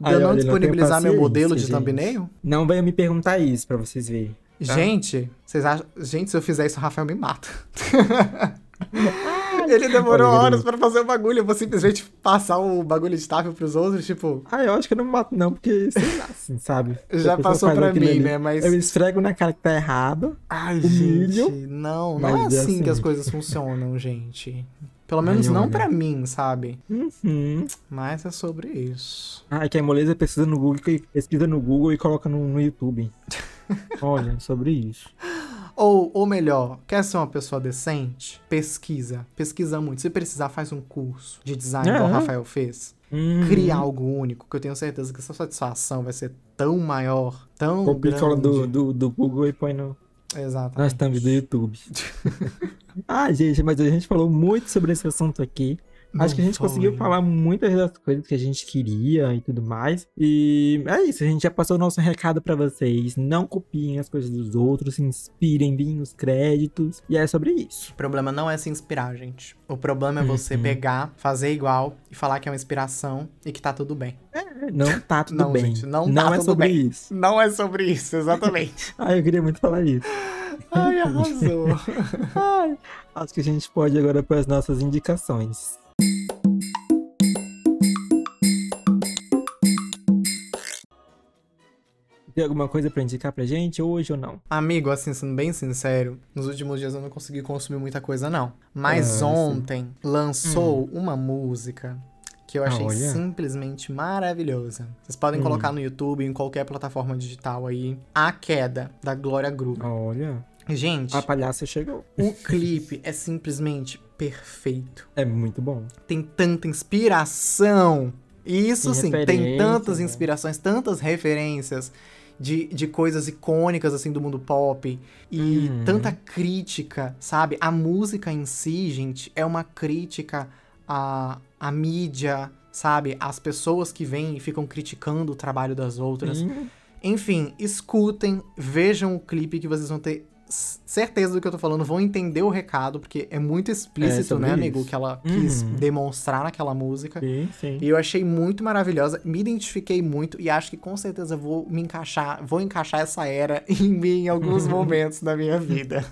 De Ai, eu não olha, não disponibilizar tenho meu modelo de gente. thumbnail? Não venha me perguntar isso pra vocês verem. Tá. Gente, vocês acham. Gente, se eu fizer isso, o Rafael me mata. Ele demorou horas pra fazer o bagulho. Eu vou simplesmente passar o bagulho estável pros outros, tipo. Ah, eu acho que eu não mato, não, porque sei lá, assim, sabe? Já passou pra mim, ali, né? Mas. Eu esfrego na cara que tá errado. Ai, humilho, gente. Não, não é é assim, assim. que as coisas funcionam, gente. Pelo Ai, menos não pra mim, sabe? Uhum. Mas é sobre isso. Ah, que a moleza pesquisa no Google, pesquisa no Google e coloca no, no YouTube. Olha, sobre isso. Ou, ou melhor, quer ser uma pessoa decente? Pesquisa. Pesquisa muito. Se precisar, faz um curso de design, igual o. Rafael fez. Uhum. Cria algo único, que eu tenho certeza que essa satisfação vai ser tão maior, tão Copia grande. do, do, do Google e põe no, Exatamente. nas thumbs do YouTube. ah, gente, mas a gente falou muito sobre esse assunto aqui. Não Acho que a gente foi. conseguiu falar muitas das coisas que a gente queria e tudo mais. E é isso, a gente já passou o nosso recado para vocês. Não copiem as coisas dos outros, se inspirem bem nos créditos. E é sobre isso. O problema não é se inspirar, gente. O problema é você uhum. pegar, fazer igual e falar que é uma inspiração e que tá tudo bem. É, não tá tudo não, bem. Gente, não, não tá é sobre bem. isso. Não é sobre isso, exatamente. ah, eu queria muito falar isso. Ai, arrasou. Ai, acho que a gente pode agora para as nossas indicações. Tem alguma coisa para indicar pra gente hoje ou não? Amigo, assim, sendo bem sincero, nos últimos dias eu não consegui consumir muita coisa, não. Mas ah, ontem sim. lançou hum. uma música que eu achei Olha. simplesmente maravilhosa. Vocês podem hum. colocar no YouTube, em qualquer plataforma digital aí. A Queda, da Glória Groove. Olha. Gente. A palhaça chegou. O clipe é simplesmente perfeito. É muito bom. Tem tanta inspiração. Isso sim, tem tantas né? inspirações, tantas referências de, de coisas icônicas, assim, do mundo pop. E uhum. tanta crítica, sabe? A música em si, gente, é uma crítica à, à mídia, sabe? As pessoas que vêm e ficam criticando o trabalho das outras. Uhum. Enfim, escutem, vejam o clipe que vocês vão ter certeza do que eu tô falando, vão entender o recado, porque é muito explícito, é, né, amigo, que ela uhum. quis demonstrar naquela música. Sim, sim. E eu achei muito maravilhosa, me identifiquei muito e acho que com certeza vou me encaixar, vou encaixar essa era em mim em alguns momentos da minha vida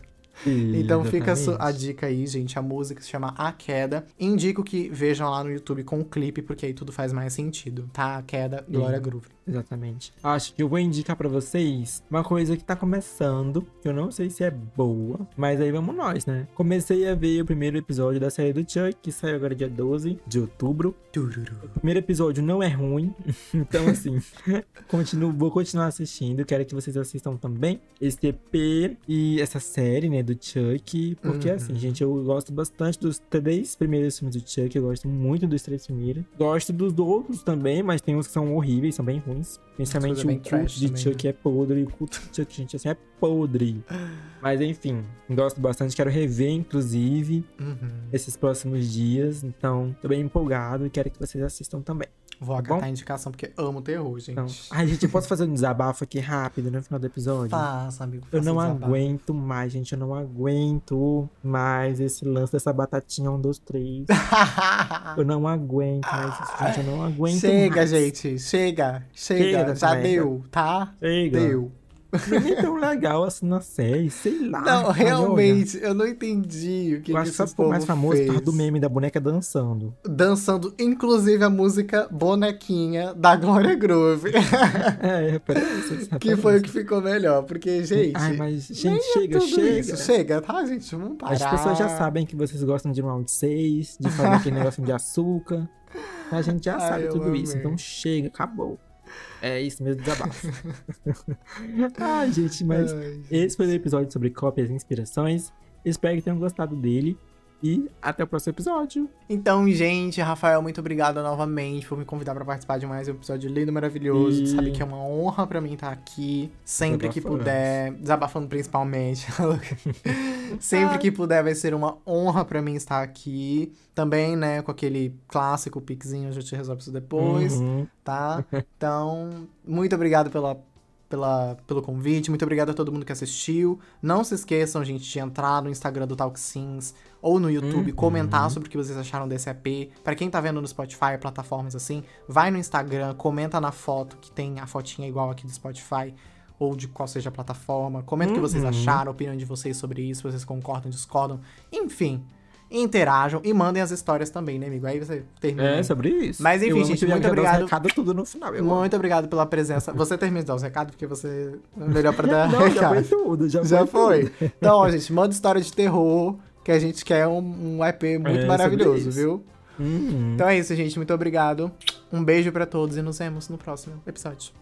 então fica a, a, dica aí, gente. A música se chama A Queda. Indico que vejam lá no YouTube com o clipe, porque aí tudo faz mais sentido, tá? A Queda, Glória Groove. Exatamente. Acho que eu vou indicar para vocês uma coisa que tá começando, que eu não sei se é boa, mas aí vamos nós, né? Comecei a ver o primeiro episódio da série do Chuck, que saiu agora dia 12 de outubro. Tururu. O primeiro episódio não é ruim, então assim, continuo, vou continuar assistindo. Quero que vocês assistam também esse EP e essa série, né, do Chuck, porque uhum. assim, gente, eu gosto bastante dos três primeiros filmes do Chuck, eu gosto muito dos três primeiros. Gosto dos outros também, mas tem uns que são horríveis, são bem ruins ruins. Principalmente o culto de Chuck né? é podre. O culto de Chuck, gente, assim, é podre. Mas enfim, gosto bastante. Quero rever, inclusive, uhum. esses próximos dias. Então, tô bem empolgado e quero que vocês assistam também. Vou tá acatar a indicação porque amo terror, gente. Então, ai, gente, eu posso fazer um desabafo aqui rápido no final do episódio? Faça, amigo. Faça eu não aguento mais, gente. Eu não aguento mais esse lance dessa batatinha 1, 2, 3. eu não aguento mais isso, gente. Eu não aguento chega, mais. Chega, gente. Chega. Chega. Já deu, tá? Chega. Deu. Não é tão legal assim na série, sei lá. Não, realmente, eu não entendi o que, eu acho que, ficou mais famoso fez. do meme da boneca dançando. Dançando, inclusive, a música Bonequinha da Glória Groove. é, parece. que foi o que ficou melhor, porque, gente... Ai, mas, gente, chega, é chega. Isso. Chega, tá, gente? Vamos parar. As pessoas já sabem que vocês gostam de round 6, de fazer aquele negócio de açúcar. A gente já Ai, sabe tudo amei. isso, então chega, acabou. É isso mesmo, desabafo. Ai, gente, mas Ai, esse foi o episódio sobre cópias e inspirações. Espero que tenham gostado dele. E até o próximo episódio. Então, gente, Rafael, muito obrigado novamente por me convidar para participar de mais um episódio lindo, maravilhoso. E... Sabe que é uma honra para mim estar aqui, sempre que puder, desabafando principalmente. sempre que puder vai ser uma honra para mim estar aqui. Também, né, com aquele clássico piquezinho, a gente resolve isso depois, uhum. tá? Então, muito obrigado pela pela, pelo convite. Muito obrigado a todo mundo que assistiu. Não se esqueçam, gente, de entrar no Instagram do Talk Sims ou no YouTube, uhum. comentar sobre o que vocês acharam desse EP. Para quem tá vendo no Spotify, plataformas assim, vai no Instagram, comenta na foto que tem a fotinha igual aqui do Spotify ou de qual seja a plataforma. Comenta uhum. o que vocês uhum. acharam, a opinião de vocês sobre isso, vocês concordam, discordam. Enfim, interajam e mandem as histórias também, né, amigo? Aí você termina. É, sobre isso. Mas enfim, gente, muito obrigado. recado tudo no final. Muito obrigado pela presença. Você termina de dar os recados, porque você é melhor pra dar Não, recado. já foi tudo, já, já foi. foi. Então, gente, manda história de terror, que a gente quer um, um EP muito é, maravilhoso, viu? Uhum. Então é isso, gente. Muito obrigado. Um beijo para todos e nos vemos no próximo episódio.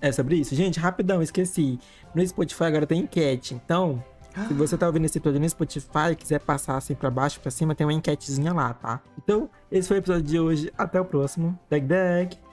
É sobre isso. Gente, rapidão, esqueci. No Spotify agora tem enquete. Então, se você tá ouvindo esse episódio no Spotify e quiser passar assim pra baixo, pra cima, tem uma enquetezinha lá, tá? Então, esse foi o episódio de hoje. Até o próximo. Dag, dag!